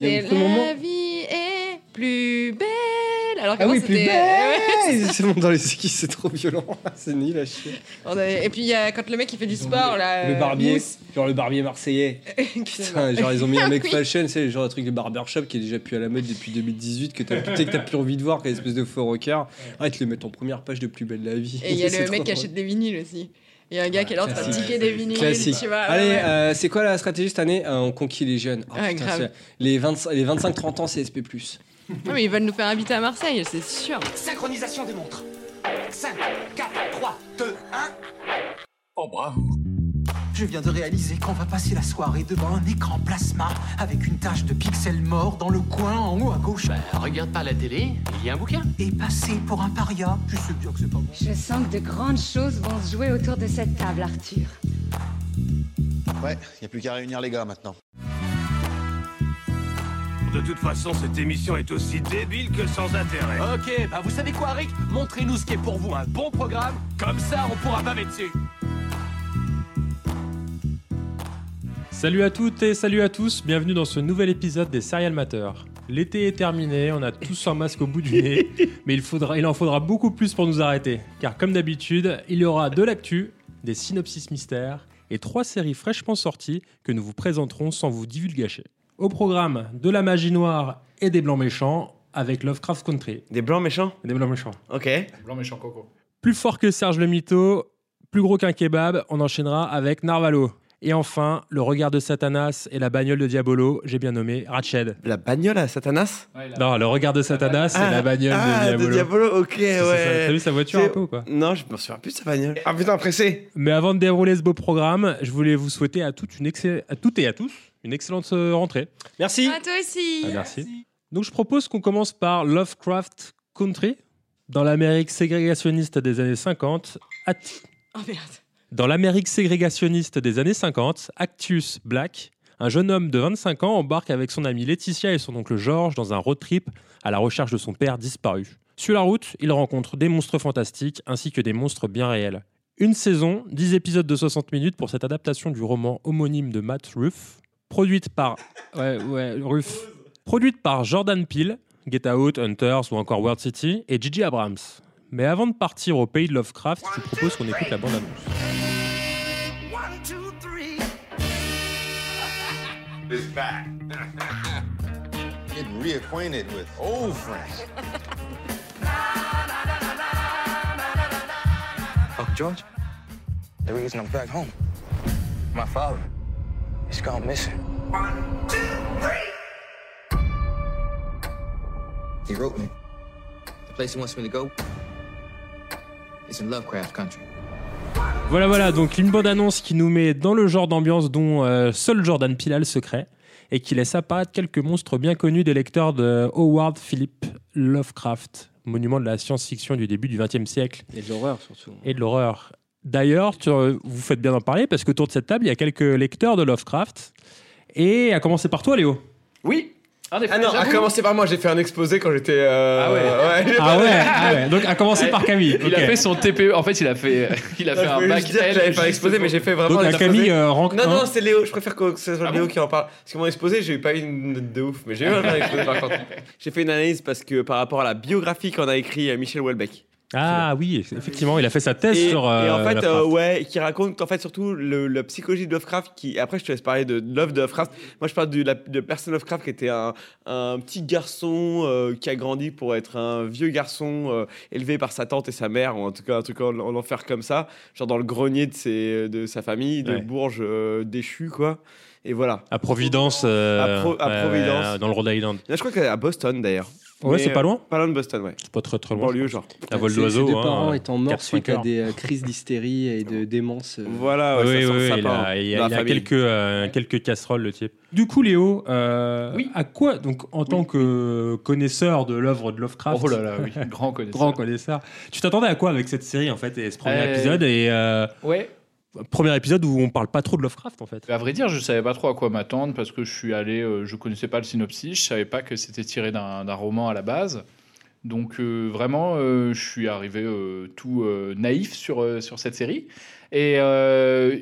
Et moment- la vie est plus belle. Alors Ah oui, plus belle Ouais, C'est bon dans les skis, c'est trop violent. C'est nul à chier. avait- Et puis, il y a quand le mec il fait du sport, là. Le euh, barbier, Mousse. genre le barbier marseillais. Putain, genre ils ont mis un mec Oui. fashion, c'est le genre de truc de barbershop qui est déjà plus à la mode depuis 2018, que t'as plus, que t'as plus envie de voir, qu'un espèce de faux rockard. Ah, ils te le mettent en première page de plus belle la vie. Et il y a le mec qui achète des vinyles aussi. Il y a un gars qui est là en train de tiquer des vinyles, Classique. tu vois. Allez, ouais, ouais. euh, c'est quoi la stratégie cette année? Euh, On conquit les jeunes. Oh, Ouais, putain, les 25 les 25-30 ans, c'est SP. Non, mais ils veulent nous faire habiter à Marseille, c'est sûr. Synchronisation des montres. 5, 4, 3, 2, 1. Oh bravo. Je viens de réaliser qu'on va passer la soirée devant un écran plasma avec une tache de pixels morts dans le coin en haut à gauche. Bah, regarde pas la télé, il y a un bouquin. Et passer pour un paria. Je sais bien que c'est pas bon. Je sens que de grandes choses vont se jouer autour de cette table, Arthur. Ouais, y a plus qu'à réunir les gars maintenant. De toute façon, cette émission est aussi débile que sans intérêt. Ok, bah vous savez quoi, Rick? Montrez-nous ce qui est pour vous un bon programme, comme ça on pourra baver dessus. Salut à toutes et salut à tous, bienvenue dans ce nouvel épisode des Serial Matter. L'été est terminé, on a tous un masque au bout du nez, mais il, faudra, il en faudra beaucoup plus pour nous arrêter. Car comme d'habitude, il y aura de l'actu, des synopsis mystères et trois séries fraîchement sorties que nous vous présenterons sans vous divulgacher. Au programme, de la magie noire et des blancs méchants avec Lovecraft Country. Des blancs méchants? Des blancs méchants. Ok. Blanc méchant coco. Plus fort que Serge le Mito, plus gros qu'un kebab, on enchaînera avec Narvalo. Et enfin, le regard de Satanas et la bagnole de Diabolo, j'ai bien nommé Ratched. La bagnole à Satanas Non, le regard de Satanas et la bagnole ah, de Diabolo. ok, ouais. T'as vu sa voiture un peu ou quoi Non, je me souviens plus de sa bagnole. Ah putain, pressé Mais avant de dérouler ce beau programme, je voulais vous souhaiter à toutes, une excell- à toutes et à tous une excellente euh, rentrée. Merci. Ah, toi aussi. Ah, merci. Donc je propose qu'on commence par Lovecraft Country, dans l'Amérique ségrégationniste des années 50. At- Oh merde. Dans l'Amérique ségrégationniste des années 50, Actius Black, un jeune homme de 25 ans, embarque avec son amie Laetitia et son oncle George dans un road trip à la recherche de son père disparu. Sur la route, il rencontre des monstres fantastiques ainsi que des monstres bien réels. Une saison, 10 épisodes de 60 minutes pour cette adaptation du roman homonyme de Matt Ruff, produite par ouais, ouais, Ruff, produite par Jordan Peele, Get Out, Hunters ou encore World City et Gigi Abrams. Mais avant de partir au pays de Lovecraft, je vous propose qu'on écoute la bande-annonce. 1, 2, 3. It's back. Getting reacquainted with old friends. Uncle George, the reason I'm back home, my father, he's gone missing. He wrote me. The place he wants me to go is in Lovecraft Country. Voilà, voilà, donc une bande-annonce qui nous met dans le genre d'ambiance dont euh, seul Jordan Peele a le secret et qui laisse apparaître quelques monstres bien connus des lecteurs de Howard Philip Lovecraft, monument de la science-fiction du début du XXe siècle Et de l'horreur surtout. et de l'horreur. D'ailleurs, euh, vous faites bien d'en parler parce qu'autour de cette table, il y a quelques lecteurs de Lovecraft. Et à commencer par toi, Léo. Oui. Ah, Ah non, à commencer par moi, j'ai fait un exposé quand j'étais. euh, Ah ouais. Ah ouais, ah ouais. donc à commencer par Camille. Il a fait son TPE. En fait, il a fait, il a fait Je un bac j'avais fait un juste exposé, pour- mais j'ai fait vraiment Donc à Camille, euh, rank Non, non, c'est Léo. Je préfère que ce soit Ah Léo bon qui en parle. Parce que mon exposé, j'ai eu pas eu une note de ouf, mais j'ai eu un exposé par contre. J'ai fait une analyse parce que par rapport à la biographie qu'en a écrit euh, Michel Houellebecq. Ah oui, effectivement, il a fait sa thèse Et, sur. euh, et en fait, Lovecraft. euh, ouais, qui raconte en fait surtout le, la psychologie de Lovecraft. Qui après, je te laisse parler de, de l'œuvre de Lovecraft. Moi, je parle de la de personne Lovecraft qui était un, un petit garçon euh, qui a grandi pour être un vieux garçon euh, élevé par sa tante et sa mère, ou en tout cas un truc en, en enfer comme ça, genre dans le grenier de ses de sa famille, de Ouais. Bourges euh, déchu quoi. Et voilà. À Providence. euh, À Pro- à Providence. dans le Rhode Island. Là, je crois qu'elle est à Boston d'ailleurs. Ouais, c'est pas euh, loin. Pas loin de Boston, ouais. C'est pas très très loin. Banlieue, genre. À vol d'oiseau. Ses deux hein, parents étant morts 4-5 suite à des euh, crises d'hystérie et de démence. euh. Voilà, ouais, oui, ça oui, il a, il a- il quelques, euh, quelques casseroles, le type. Du coup, Léo, euh, Oui. à quoi, donc, en tant que connaisseur de l'œuvre de Lovecraft, Oh là là, oui, grand connaisseur. grand connaisseur, tu t'attendais à quoi avec cette série, en fait, et ce premier Euh, épisode et euh, Ouais. Premier épisode où on parle pas trop de Lovecraft, en fait. À vrai dire, je savais pas trop à quoi m'attendre parce que je suis allé, euh, je connaissais pas le synopsis, je savais pas que c'était tiré d'un roman à la base. Donc euh, vraiment, euh, je suis arrivé tout naïf sur, sur cette série. Et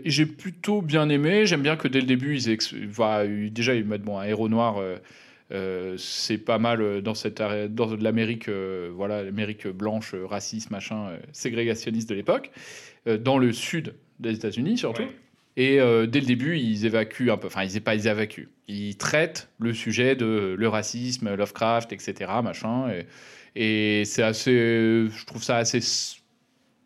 j'ai plutôt bien aimé. J'aime bien que dès le début, ils, ils- déjà ils mettent bon, un héros noir c'est pas mal dans cette dans l'Amérique, voilà, l'Amérique blanche, raciste, machin, ségrégationniste de l'époque, dans le sud des États-Unis surtout. Et euh, dès le début, ils évacuent un peu, enfin, ils, pas, ils évacuent. Ils traitent le sujet de le racisme, Lovecraft, etc., machin. Et, et c'est assez, je trouve ça assez,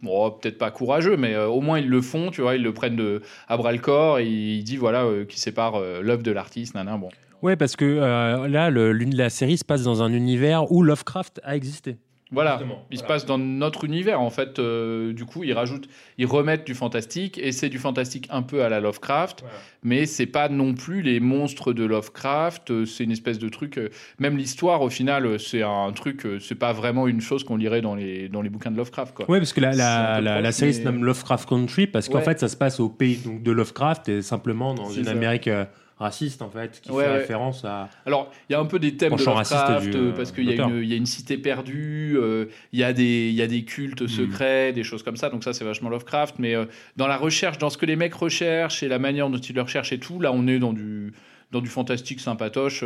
bon, peut-être pas courageux, mais euh, au moins ils le font, tu vois, ils le prennent de, à bras le corps et ils disent, voilà, euh, qui sépare euh, l'œuvre de l'artiste, nanan, bon. Ouais, parce que euh, là, le- la série se passe dans un univers où Lovecraft a existé. Voilà, il se passe dans notre univers en fait. euh, du coup, ils rajoutent, ils remettent du fantastique et c'est du fantastique un peu à la Lovecraft, mais c'est pas non plus les monstres de Lovecraft. euh, C'est une espèce de truc. euh, même l'histoire, au final, c'est un truc. euh, C'est pas vraiment une chose qu'on lirait dans les dans les bouquins de Lovecraft, quoi. Ouais, parce que la, la, la, série se nomme Lovecraft Country parce qu'en Ouais. fait, ça se passe au pays donc, de Lovecraft et simplement dans une ça. Amérique euh, raciste, en fait, qui Ouais, fait ouais. référence à. Alors, il y a un peu des thèmes de Lovecraft, du, euh, parce qu'il y, y a une cité perdue, euh, il y, a des- y a des cultes secrets, des choses comme ça, donc ça c'est vachement Lovecraft, mais euh, dans la recherche, dans ce que les mecs recherchent et la manière dont ils le recherchent et tout, là on est dans du, dans du fantastique sympatoche.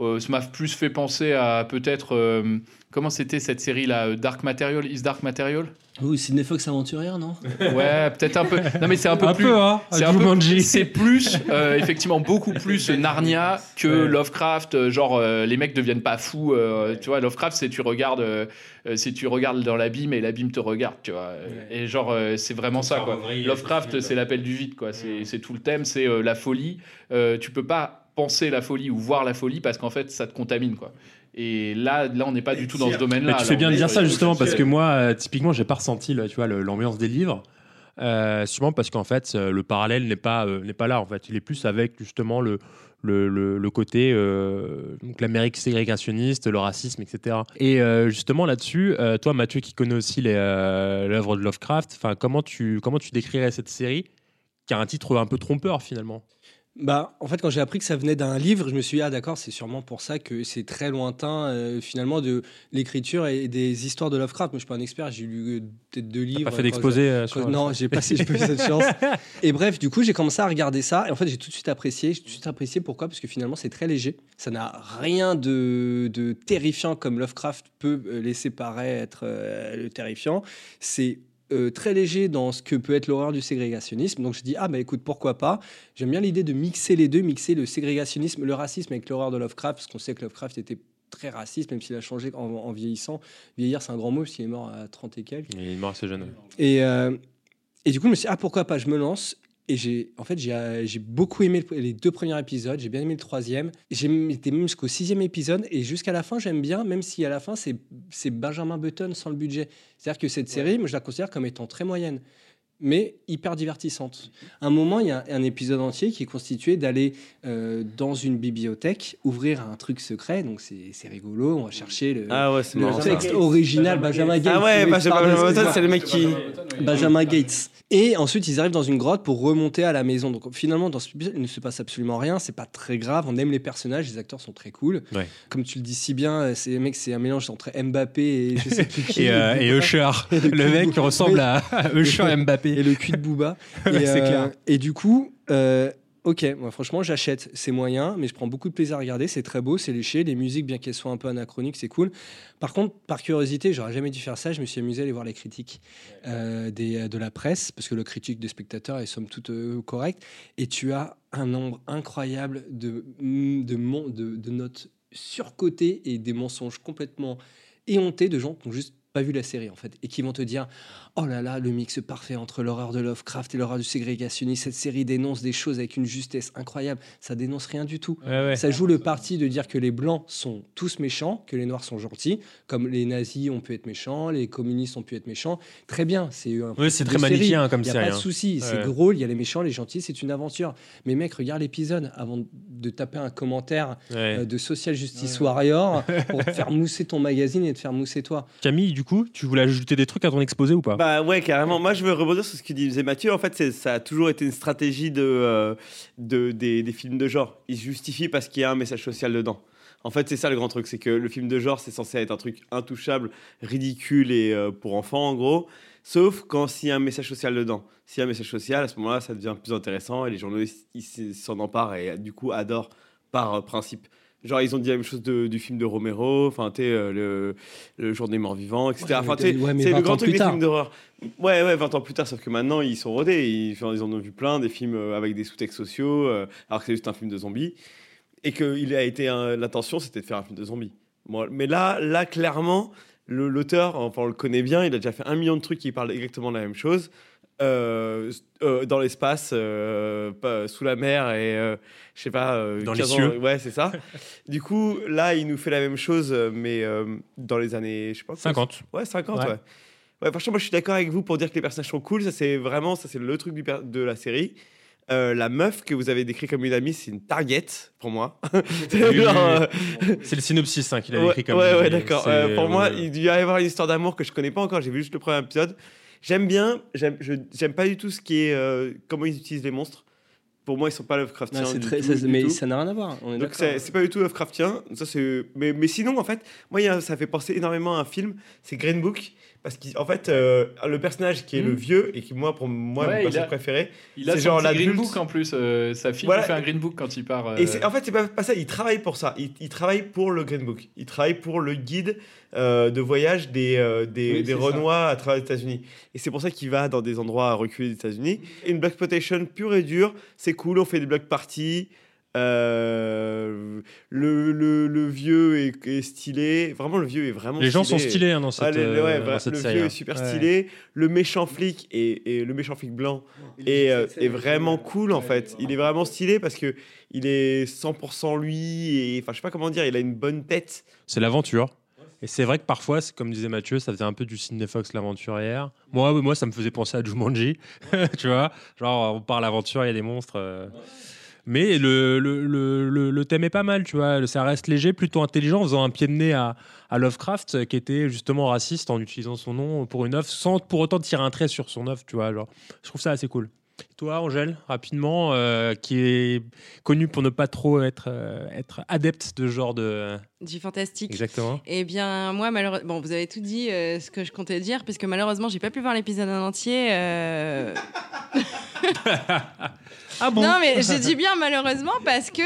Euh, euh, ça m'a plus fait penser à peut-être... euh, comment c'était cette série là Dark Material Is Dark Material? Oui, Sidney Fox aventurière, non? Ouais, peut-être un peu. Non, mais c'est un peu Un plus. peu, hein, c'est un peu. C'est plus, euh, effectivement, beaucoup plus Narnia que Lovecraft. euh, Genre, euh, les mecs deviennent pas fous. euh, tu vois, Lovecraft, c'est tu regardes, euh, euh, c'est tu regardes dans l'abîme et l'abîme te regarde. Tu vois. Et genre, euh, c'est vraiment ça, quoi. Lovecraft, c'est l'appel du vide, quoi. C'est c'est tout le thème, c'est euh, la folie. Euh, tu peux pas penser la folie ou voir la folie parce qu'en fait, ça te contamine, quoi. Et là, là, on n'est pas du tout dans ce domaine-là. Mais tu fais bien de dire ça justement parce que moi, euh, typiquement, j'ai pas ressenti tu vois, l'ambiance des livres. Euh, sûrement parce qu'en fait, euh, le parallèle n'est pas, euh, n'est pas là. En fait, il est plus avec justement le, le, le- le côté euh, donc l'Amérique ségrégationniste, le racisme, etc. Et euh, justement là-dessus, euh, toi, Mathieu, qui connais aussi euh, l'œuvre de Lovecraft, enfin, comment tu, comment tu décrirais cette série qui a un titre un peu trompeur finalement? Bah, en fait, quand j'ai appris que ça venait d'un livre, je me suis dit, ah d'accord, c'est sûrement pour ça que c'est très lointain, euh, finalement, de l'écriture et des histoires de Lovecraft. Moi, je suis pas un expert, j'ai lu euh, peut-être deux livres. fait quand d'exposé, j'ai- euh, quand- sur- Non, j'ai pas, j'ai pas eu cette chance. Et bref, du coup, j'ai commencé à regarder ça. Et en fait, j'ai tout de suite apprécié. J'ai tout de suite apprécié. Pourquoi? Parce que finalement, c'est très léger. Ça n'a rien de, de terrifiant comme Lovecraft peut euh, laisser paraître euh, le terrifiant. C'est euh, très léger dans ce que peut être l'horreur du ségrégationnisme. Donc je dis, ah bah écoute, pourquoi pas? J'aime bien l'idée de mixer les deux, mixer le ségrégationnisme, le racisme avec l'horreur de Lovecraft, parce qu'on sait que Lovecraft était très raciste, même s'il a changé en, en vieillissant. Vieillir, c'est un grand mot, parce qu'il est mort à 30 et quelques. Il est mort assez jeune. Et, euh, et du coup, je me suis dit, ah, pourquoi pas, je me lance. Et j'ai, en fait, j'ai, euh, beaucoup aimé le- les deux premiers épisodes, j'ai bien aimé le troisième. J'ai été même jusqu'au sixième épisode, et jusqu'à la fin, j'aime bien, même si à la fin, c'est, c'est Benjamin Button sans le budget. C'est-à-dire que cette série, moi, je la considère comme étant très moyenne, mais hyper divertissante. À un moment, il y a un, épisode entier qui est constitué d'aller euh, dans une bibliothèque, ouvrir un truc secret, donc c'est, rigolo, on va chercher le, Ah ouais, le marrant, ça. texte original, Benjamin Gates. Ah ouais, le mec Benjamin c'est le mec qui. Benjamin Gates. Et ensuite, ils arrivent dans une grotte pour remonter à la maison. Donc finalement, dans ce épisode, il ne se passe absolument rien. C'est pas très grave. On aime les personnages. Les acteurs sont très cool. Ouais. Comme tu le dis si bien, c'est mec, c'est un mélange entre Mbappé et je sais plus qui. Et, euh, et Usher, le mec qui ressemble à à Usher Mbappé. Et le cul de Booba. Et, euh, clair. Et du coup, euh, ok, moi franchement, j'achète. C'est moyen, mais je prends beaucoup de plaisir à regarder. C'est très beau, c'est léché. Les musiques, bien qu'elles soient un peu anachroniques, c'est cool. Par contre, par curiosité, j'aurais jamais dû faire ça. Je me suis amusé à aller voir les critiques euh, des, de la presse, parce que le critique des spectateurs est somme toute euh, correct. Et tu as un nombre incroyable de, de, de notes surcotées et des mensonges complètement éhontés de gens qui ont juste pas vu la série en fait et qui vont te dire oh là là le mix parfait entre l'horreur de Lovecraft et l'horreur du ségrégationnisme cette série dénonce des choses avec une justesse incroyable. Ça dénonce rien du tout. Ouais, ouais. ça joue le parti de dire que les blancs sont tous méchants que les noirs sont gentils comme les nazis ont pu être méchants les communistes ont pu être méchants. Très bien c'est un Oui, c'est très manichéen comme y a série, pas de hein. souci c'est Ouais. drôle il y a les méchants les gentils c'est une aventure. Mais mec regarde l'épisode avant de taper un commentaire euh, de social justice warrior pour te faire mousser ton magazine et te faire mousser toi. Camille, du coup, tu voulais ajouter des trucs à ton exposé ou pas? Bah ouais, carrément. Moi, je veux rebondir sur ce que disait Mathieu. En fait, ça a toujours été une stratégie de, euh, de, des, films de genre. Ils se justifient parce qu'il y a un message social dedans. En fait, c'est ça le grand truc, c'est que le film de genre, c'est censé être un truc intouchable, ridicule et euh, pour enfants, en gros. Sauf quand s'il y a un message social dedans. S'il y a un message social, à ce moment-là, ça devient plus intéressant et les journalistes s'en emparent et du coup adorent par euh, principe. Genre, ils ont dit la même chose de- du film de Romero, enfin, tu sais, euh, le, le jour des morts vivants, etc. Ouais, enfin, mais- tu sais, ouais, mais c'est 20 le grand truc des films d'horreur. Ouais, ouais, 20 ans plus tard, sauf que maintenant, ils sont rodés. Ils, en ont vu plein, des films euh, avec des sous-textes sociaux, euh, alors que c'est juste un film de zombies. Et qu'il a été. L'intention, c'était de faire un film de zombies. Bon, mais là, là, clairement, l'auteur, enfin, on le connaît bien, il a déjà fait un million de trucs qui parlent exactement de la même chose. Euh, euh, dans l'espace, euh, pas- sous la mer et euh, je sais pas. euh, Dans les 15 ans- cieux. Ouais, c'est ça. du coup, là, il nous fait la même chose, mais euh, dans les années, je sais pas. quoi, 50. Ouais, 50, Ouais. ouais. Ouais, franchement, moi, je suis d'accord avec vous pour dire que les personnages sont cool. Ça, c'est vraiment, ça, c'est le truc du de la série. Euh, la meuf que vous avez décrit comme une amie, c'est une target pour moi. C'est euh, le synopsis hein, qu'il a ouais, écrit comme Ouais, ouais, d'accord. Euh, pour moi, ouais. il doit y avoir une histoire d'amour que je connais pas encore. J'ai vu juste le premier épisode. J'aime bien, j'aime, pas du tout ce qui est euh, comment ils utilisent les monstres. Pour moi, ils sont pas Lovecraftiens. Non, c'est du très- tout, ça- du mais tout. ça n'a rien à voir. On est Donc c'est, pas du tout Lovecraftien. Ça c'est. Mais, mais sinon en fait, moi ça fait penser énormément à un film. C'est Green Book parce qu'en fait euh, le personnage qui est le Mhm. vieux et qui moi pour moi Ouais, mon personnage préféré, Il a c'est son genre green book en plus. euh, sa fille Voilà. fait un green book quand il part. euh, Et c'est- en fait, c'est pas, pas ça. Il travaille pour ça. Il, il travaille pour le Green Book. Il travaille pour le guide euh, de voyage des, euh, des, Oui, des ça. Renois à travers les États-Unis. Et c'est pour ça qu'il va dans des endroits reculés des États-Unis. Une blaxploitation pure et dure. C'est cool. On fait des block parties. Euh, le, le, le vieux est, est stylé. Vraiment, le vieux est vraiment Les gens sont stylés, hein, dans cette, ouais, dans cette le série, vieux hein. est super Ouais. stylé. Le méchant flic et, et le méchant flic blanc est, euh, est vraiment cool en fait. Il est vraiment stylé parce que il est 100% lui et enfin je sais pas comment dire, il a une bonne tête. C'est l'aventure. Et c'est vrai que parfois, c'est comme disait Mathieu, ça faisait un peu du Sidney Fox l'aventurière. Moi, moi, ça me faisait penser à Jumanji, tu vois. Genre, on part à l'aventure, il y a des monstres. euh. Mais le, le, le, le- thème est pas mal, tu vois. Ça reste léger, plutôt intelligent, en faisant un pied de nez à, à Lovecraft, euh, qui était justement raciste en utilisant son nom pour une œuvre, sans pour autant tirer un trait sur son œuvre, tu vois. Genre, je trouve ça assez cool. Toi, Angèle, rapidement, euh, qui est connu pour ne pas trop être, euh, être adepte de ce genre de. Du fantastique. Exactement. Eh bien, moi, malheureusement, bon, vous avez tout dit euh, ce que je comptais dire, parce que malheureusement, j'ai pas pu voir l'épisode en entier. euh. ah bon? Non, mais je dis bien malheureusement parce que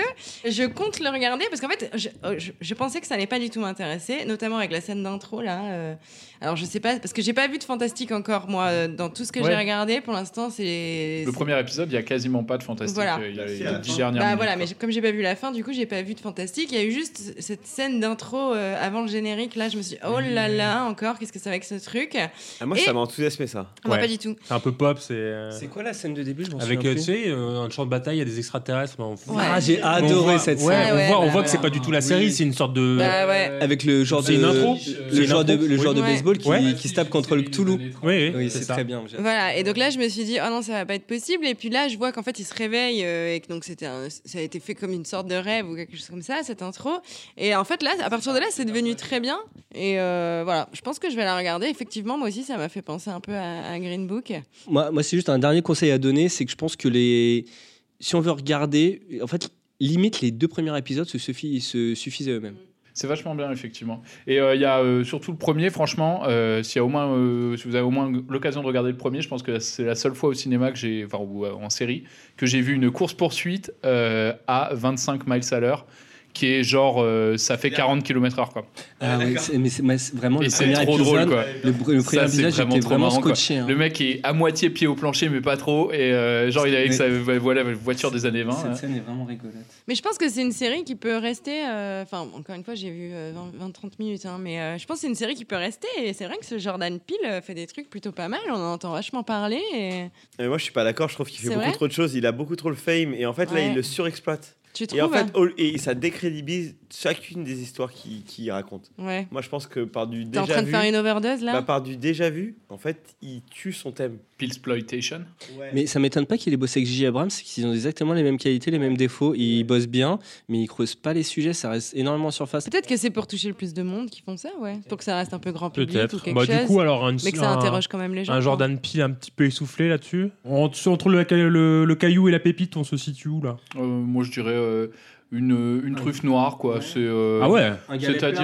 je compte le regarder, parce qu'en fait, je, euh, je- je pensais que ça n'allait pas du tout m'intéresser, notamment avec la scène d'intro là. euh. Alors, je sais pas, parce que j'ai pas vu de fantastique encore, moi, dans tout ce que Ouais. j'ai regardé. Pour l'instant, c'est. Le premier épisode, il y a quasiment pas de fantastique. Voilà. Il y a, il y a la dix fin. dernières Bah minutes, voilà, quoi. mais comme j'ai pas vu la fin, du coup, j'ai pas vu de fantastique. Il y a eu juste cette scène d'intro euh, avant le générique. Là, je me suis dit, oh là là, encore, qu'est-ce que c'est avec ce truc? Ah, moi Et- ça m'a enthousiasmé ça. Ah, moi, pas du tout. C'est un peu pop, c'est. euh, C'est quoi la scène de début? Je Avec, euh, tu sais, euh, un champ de bataille, il y a des extraterrestres. mais on- Ouais. Ah, j'ai on adoré voit- cette ouais, scène. on voit, on bah, voit que c'est pas du tout la série, c'est une sorte de. Bah. Avec le genre de une intro le genre de intro le genre de Oui. baseball qui, se tape contre le Cthulhu. Oui, oui, oui c'est ça. très bien. Voilà, et donc là, je me suis dit, oh non, ça va pas être possible. Et puis là, je vois qu'en fait, il se réveille euh, et que donc c'était ça a été fait comme une sorte de rêve ou quelque chose comme ça, cette intro. Et en fait, là, à partir de là, c'est devenu très bien. Et euh, voilà, je pense que je vais la regarder. Effectivement, moi aussi, ça m'a fait penser un peu à, Green Book. Moi, moi c'est juste un dernier conseil à donner, c'est que je pense que les, si on veut regarder, en fait, limite les deux premiers épisodes se suffisent à eux-mêmes. C'est vachement bien, effectivement. Et euh, il y a euh, surtout le premier, franchement, euh, euh, si vous avez au moins l'occasion de regarder le premier, je pense que c'est la seule fois au cinéma que j'ai, enfin, ou en série, que j'ai vu une course-poursuite à 25 miles à l'heure, qui est genre, euh, ça fait 40 km/h, quoi. Ah oui, mais c'est mais vraiment Et le c'est premier trop drôle, épisode. quoi. Le, le premier c'est épisode, j'étais vraiment scotché. hein. Le mec est à moitié pied au plancher, mais pas trop. Et euh, genre, il est avec Mais- sa voilà, voiture des années 20. Cette hein. scène est vraiment rigolote. Mais je pense que c'est une série qui peut rester. euh, Enfin, encore une fois, j'ai vu euh, 20-30 minutes, hein, mais euh, je pense que c'est une série qui peut rester. Et c'est vrai que ce Jordan Peele fait des trucs plutôt pas mal. On en entend vachement parler. Et... Et moi je suis pas d'accord, je trouve qu'il fait beaucoup trop de choses, il a beaucoup trop le fame et en fait là il le surexploite. Tu et en fait au- et ça décrédibilise chacune des histoires qu'il qu'il raconte. Ouais. Moi je pense que par du T'es déjà en train de vu, faire une overdose là bah, par du déjà vu, en fait, il tue son thème. Pillsploitation. Mais ça m'étonne pas qu'il ait bossé avec J. Abrams, c'est qu'ils ont exactement les mêmes qualités, les mêmes défauts. Ils bossent bien, mais ils creusent pas les sujets, ça reste énormément en surface. Peut-être que c'est pour toucher le plus de monde qui font ça, ouais. Pour que ça reste un peu grand public ou quelque Bah, chose. du coup, alors, un, mais que ça un- interroge quand même les gens. Un. Jordan Peele un petit peu essoufflé là-dessus? Entre, entre le, le- le caillou et la pépite, on se situe où là? Euh, moi, je dirais euh, une, une truffe noire, quoi. C'est. euh, Ah ouais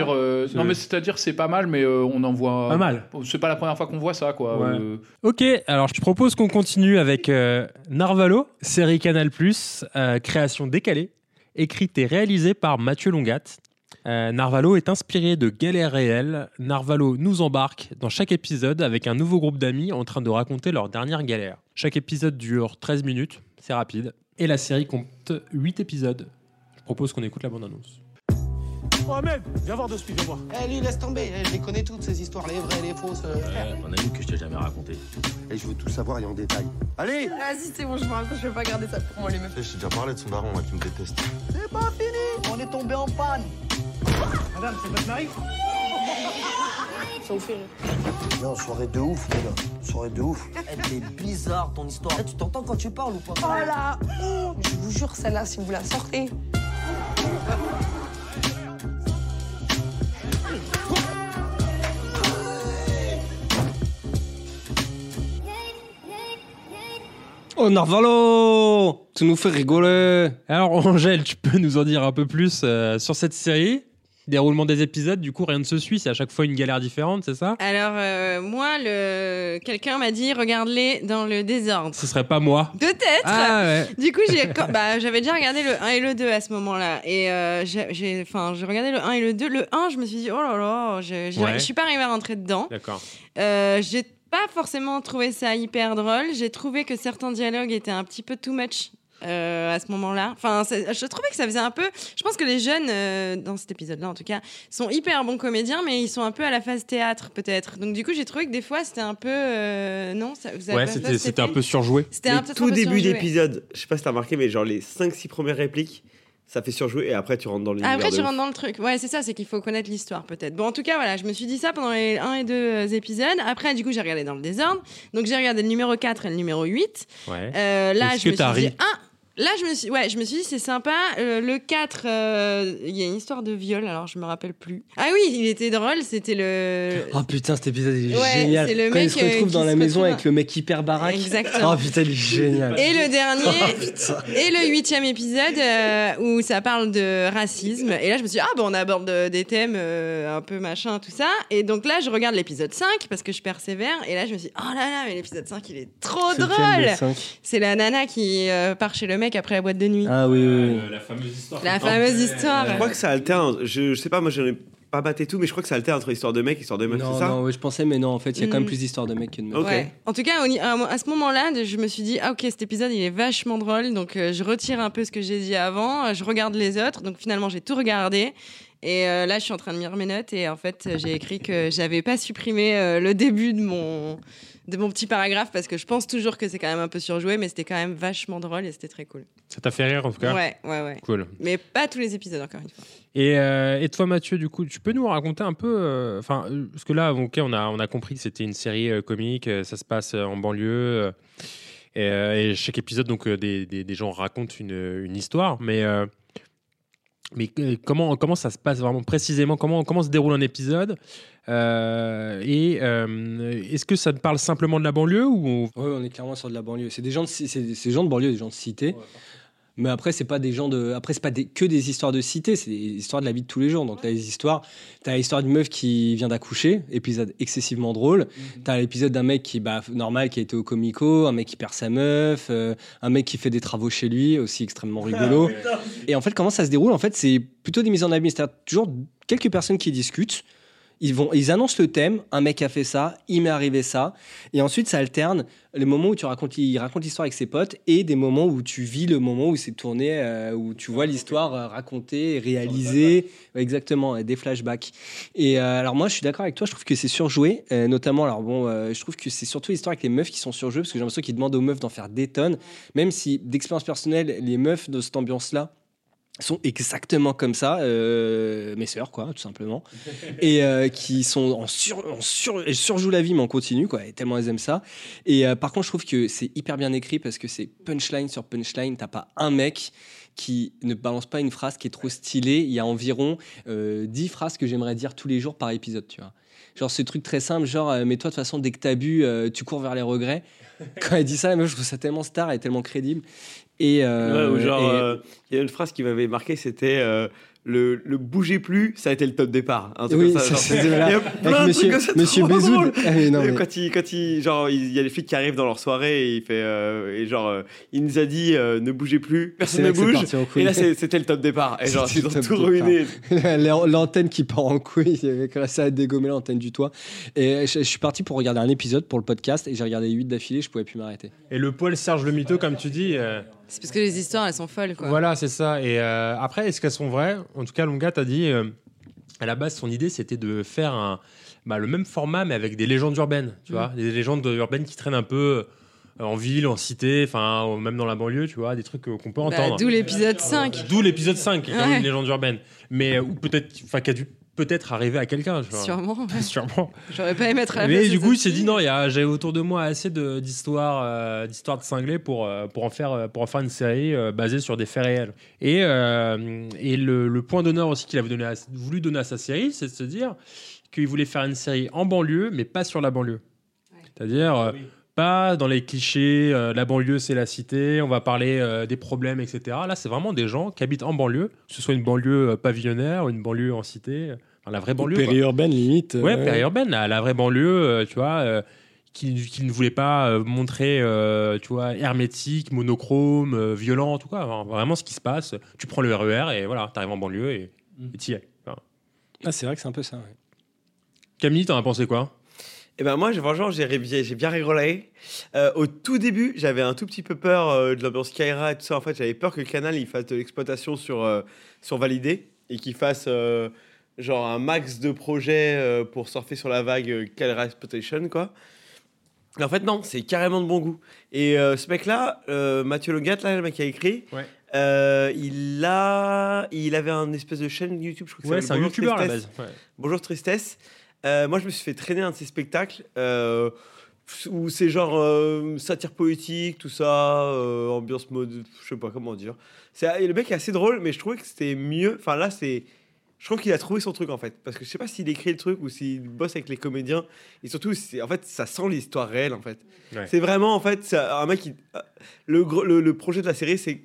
euh, C'est- non, mais c'est-à-dire, c'est pas mal, mais euh, on en voit. Pas mal. C'est pas la première fois qu'on voit ça, quoi. Ouais. Euh, Ok, alors je propose qu'on continue avec euh, Narvalo, série Canal+, euh, création décalée. écrite et réalisée par Mathieu Longat. Euh, Narvalo est inspiré de galères réelles. Narvalo nous embarque dans chaque épisode avec un nouveau groupe d'amis en train de raconter leur dernière galère. Chaque épisode dure 13 minutes, c'est rapide. Et la série compte 8 épisodes. Je propose qu'on écoute la bande-annonce. Oh Ahmed, viens voir de suite, moi. Eh, lui, laisse tomber. Eh, je les connais toutes, ces histoires, les vraies, les fausses. euh. On a une que je t'ai jamais racontée. Et je veux tout savoir et en détail. Allez Vas-y, c'est bon, je me je vais pas garder ça pour moi, les meufs. Je t'ai déjà parlé de son daron là, qui me déteste. C'est pas fini On est tombé en panne Madame, c'est votre mari Ça vous fait rire. Non, soirée de ouf, les gars. Soirée de ouf. Elle est bizarre, ton histoire. Eh, tu t'entends quand tu parles ou pas? Oh la honte Je vous jure, celle-là, si vous la sortez. Oh Narvalo Tu nous fais rigoler. Alors Angèle, tu peux nous en dire un peu plus euh, sur cette série? Déroulement des épisodes, du coup rien ne se suit, c'est à chaque fois une galère différente, c'est ça? Alors, euh, moi, le... quelqu'un m'a dit regarde-les dans le désordre. Ce serait pas moi. Peut-être. Ah ouais. Du coup, j'ai, bah, j'avais déjà regardé le 1 et le 2 à ce moment-là. Et euh, j'ai, j'ai, enfin, j'ai regardé le 1 et le 2. Le 1, je me suis dit, oh là là, je, j'ai- Ouais. je suis pas arrivée à rentrer dedans. D'accord. Euh, j'ai pas forcément trouvé ça hyper drôle. J'ai trouvé que certains dialogues étaient un petit peu too much. Euh, à ce moment-là, enfin, je trouvais que ça faisait un peu. Je pense que les jeunes euh, dans cet épisode-là, en tout cas, sont hyper bons comédiens, mais ils sont un peu à la phase théâtre, peut-être. Donc, du coup, j'ai trouvé que des fois, c'était un peu euh, non, ça, vous avez Ouais, c'était un peu surjoué. C'était un peu tout début d'épisode, je sais pas si t'as remarqué, mais genre les 5-6 premières répliques, ça fait surjouer et après tu rentres dans l'univers. Après, de tu ouf. rentres dans le truc. Ouais, c'est ça, c'est qu'il faut connaître l'histoire, peut-être. Bon, en tout cas, voilà, je me suis dit ça pendant les 1 et 2 épisodes. Après, du coup, j'ai regardé dans le désordre. Donc, j'ai regardé le numéro 4 et le numéro 8. Ouais. Euh, là, Est-ce je que me suis dit, ah, Là, je me suis, ouais, je me suis dit, c'est sympa. Euh, le 4, euh, il y a une histoire de viol, alors je me rappelle plus. Ah oui, il était drôle, c'était le. Oh putain, cet épisode est Ouais, génial. c'est le Quand mec, il se retrouve euh, dans qui la se maison retrouve- avec le mec hyper baraque. Exactement. Oh putain, il est génial. Et le dernier, Oh, et le huitième épisode euh, où ça parle de racisme. Et là, je me suis dit, ah bon, on aborde des thèmes un peu machin, tout ça. Et donc là, je regarde l'épisode 5 parce que je persévère. Et là, je me suis dit, oh là là, mais l'épisode 5, il est trop drôle. C'est la nana qui part chez le mec après la boîte de nuit. Ah oui, oui, oui. La fameuse histoire. La fameuse histoire. Je crois que ça alterne. Je, je sais pas, moi j'en ai pas batté tout, mais je crois que ça alterne entre histoire de mec et histoire de meuf, Non, c'est ça non, ouais, je pensais, mais non, en fait, il y a quand même Mm. plus d'histoires de mecs que de meufs. Ok. Ouais. En tout cas, ni- à, à ce moment-là, je me suis dit, ah ok, cet épisode, il est vachement drôle, donc euh, je retire un peu ce que j'ai dit avant, euh, je regarde les autres, donc finalement, j'ai tout regardé. Et euh, là, je suis en train de lire mes notes et en fait, euh, j'ai écrit que j'avais pas supprimé euh, le début de mon, de mon petit paragraphe parce que je pense toujours que c'est quand même un peu surjoué, mais c'était quand même vachement drôle et c'était très cool. Ça t'a fait rire en tout cas Ouais, ouais, ouais. Cool. Mais pas tous les épisodes, encore une fois. Et, euh, et toi, Mathieu, du coup, tu peux nous raconter un peu. euh, Enfin, euh, parce que là, ok, on a, on a compris que c'était une série euh, comique, ça se passe en banlieue. euh, et, euh, et chaque épisode, donc, euh, des, des, des gens racontent une, une histoire. Mais, euh, mais comment, comment ça se passe vraiment précisément? Comment, comment se déroule un épisode? Euh, Et euh, est-ce que ça te parle simplement de la banlieue ou Ouais, on est clairement sur de la banlieue. C'est des gens de, c'est des gens de banlieue, des gens de cité. Mais après, c'est pas des gens de. Après, c'est pas des- que des histoires de cité, c'est des histoires de la vie de tous les jours. Donc, t'as des histoires. T'as l'histoire d'une meuf qui vient d'accoucher, épisode excessivement drôle. T'as l'épisode d'un mec qui, bah, normal, qui a été au comico, un mec qui perd sa meuf, euh, un mec qui fait des travaux chez lui, aussi extrêmement rigolo. Et en fait, comment ça se déroule? En fait, c'est plutôt des mises en abîme. C'est-à-dire toujours quelques personnes qui discutent. Ils, vont, ils annoncent le thème, un mec a fait ça, il m'est arrivé ça. Et ensuite, ça alterne les moments où tu racontes, il raconte l'histoire avec ses potes et des moments où tu vis le moment où c'est tourné, euh, où tu vois l'histoire euh, racontée, réalisée. Ouais, Exactement, des flashbacks. Et euh, alors, moi, je suis d'accord avec toi, je trouve que c'est surjoué. notamment, alors bon, je trouve que c'est surtout l'histoire avec les meufs qui sont surjouées parce que j'ai l'impression qu'ils demandent aux meufs d'en faire des tonnes. Même si, d'expérience personnelle, les meufs de cette ambiance-là, sont exactement comme ça, euh, mes sœurs, quoi, tout simplement, et euh, qui sont en sur, en sur, elles surjouent la vie, mais en continu, quoi, et tellement elles aiment ça. Et euh, par contre, je trouve que c'est hyper bien écrit parce que c'est punchline sur punchline. T'as pas un mec qui ne balance pas une phrase qui est trop stylée. Il y a environ euh, 10 phrases que j'aimerais dire tous les jours par épisode, tu vois. Genre ce truc très simple, genre, mais toi, de toute façon, dès que t'as bu, tu cours vers les regrets. Quand elle dit ça, moi, je trouve ça tellement star et tellement crédible. Et, euh, Ouais, ou genre, euh, il y a une phrase qui m'avait marqué, c'était euh, le, le bougez plus, ça a été le top départ. Un truc Oui, comme ça, genre, c'est- il y voilà. a Avec plein de monsieur- trucs comme ça, monsieur trop Bézoud. drôle. Ah non, mais- Quand il, quand il, genre, il y a les flics qui arrivent dans leur soirée et il fait, euh, et genre, euh, il nous a dit, euh, ne bougez plus, personne ne bouge. Et là, c'était le top départ. Et genre, ils ont tout ruiné. L'antenne qui part en couille, il y avait ça à dégommer l'antenne du toit. Et je, je suis parti pour regarder un épisode pour le podcast et j'ai regardé 8 d'affilée, je pouvais plus m'arrêter. Et le poil Serge le mytho, comme tu dis. C'est parce que les histoires, elles sont folles, quoi. Voilà, c'est ça. Et euh, après, est-ce qu'elles sont vraies? En tout cas, Longa t'a dit, euh, à la base, son idée, c'était de faire un, bah, le même format, mais avec des légendes urbaines. Tu Mm. vois, des légendes urbaines qui traînent un peu euh, en ville, en cité, enfin, même dans la banlieue, tu vois, des trucs qu'on peut Bah, entendre. D'où l'épisode 5. D'où l'épisode 5, qui est Ouais. une légende urbaine. Mais, ou peut-être, enfin, qui a dû peut-être arriver à quelqu'un. Sûrement. ouais. Sûrement. J'aurais pas aimé être à la Mais place du coup, il s'est dit non, il y a- j'avais autour de moi assez de- d'histoires, euh, d'histoires de cinglés pour euh, pour en faire euh, pour en faire une série euh, basée sur des faits réels. Et euh, et le, le point d'honneur aussi qu'il avait donné à- voulu donner à sa série, c'est de se dire qu'il voulait faire une série en banlieue, mais pas sur la banlieue. C'est-à-dire euh, pas dans les clichés, euh, la banlieue c'est la cité, on va parler euh, des problèmes, etc. Là, c'est vraiment des gens qui habitent en banlieue, que ce soit une banlieue euh, pavillonnaire ou une banlieue en cité, la vraie banlieue. quoi. Périurbaine limite. Ouais, euh, périurbaine, la, la vraie banlieue, euh, tu vois, euh, qui, qui ne voulait pas euh, montrer, euh, tu vois, hermétique, monochrome, euh, violent, en tout cas. Alors, vraiment ce qui se passe. Tu prends le RER et voilà, t'arrives en banlieue et et t'y es. Enfin, Ah, c'est vrai que c'est un peu ça. ouais. Camille, t'en as pensé quoi? Et ben moi, j'ai- franchement, j'ai bien rigolé. Euh, au tout début, j'avais un tout petit peu peur euh, de l'ambiance Kaira et tout ça. En fait, j'avais peur que le canal il fasse de l'exploitation sur, euh, sur validé et qu'il fasse euh, genre un max de projets euh, pour surfer sur la vague euh, Kaira Exploitation, quoi. Et en fait, non, c'est carrément de bon goût. Et euh, ce mec-là, euh, Mathieu Logat, là, le mec qui a écrit, Ouais. euh, il, a, il avait un espèce de chaîne YouTube, je crois que Ouais, c'est un Bonjour youtubeur à la base. ouais. Bonjour Tristesse. Moi, je me suis fait traîner un de ces spectacles où c'est genre euh, satire politique, tout ça, euh, ambiance mode, je sais pas comment dire. C'est, le mec est assez drôle, mais je trouvais que c'était mieux. Enfin là, c'est, je trouve qu'il a trouvé son truc en fait, parce que je sais pas s'il écrit le truc ou s'il bosse avec les comédiens. Et surtout, en fait, ça sent l'histoire réelle en fait. Ouais. C'est vraiment en fait, un mec qui, le, gros- le, le projet de la série, c'est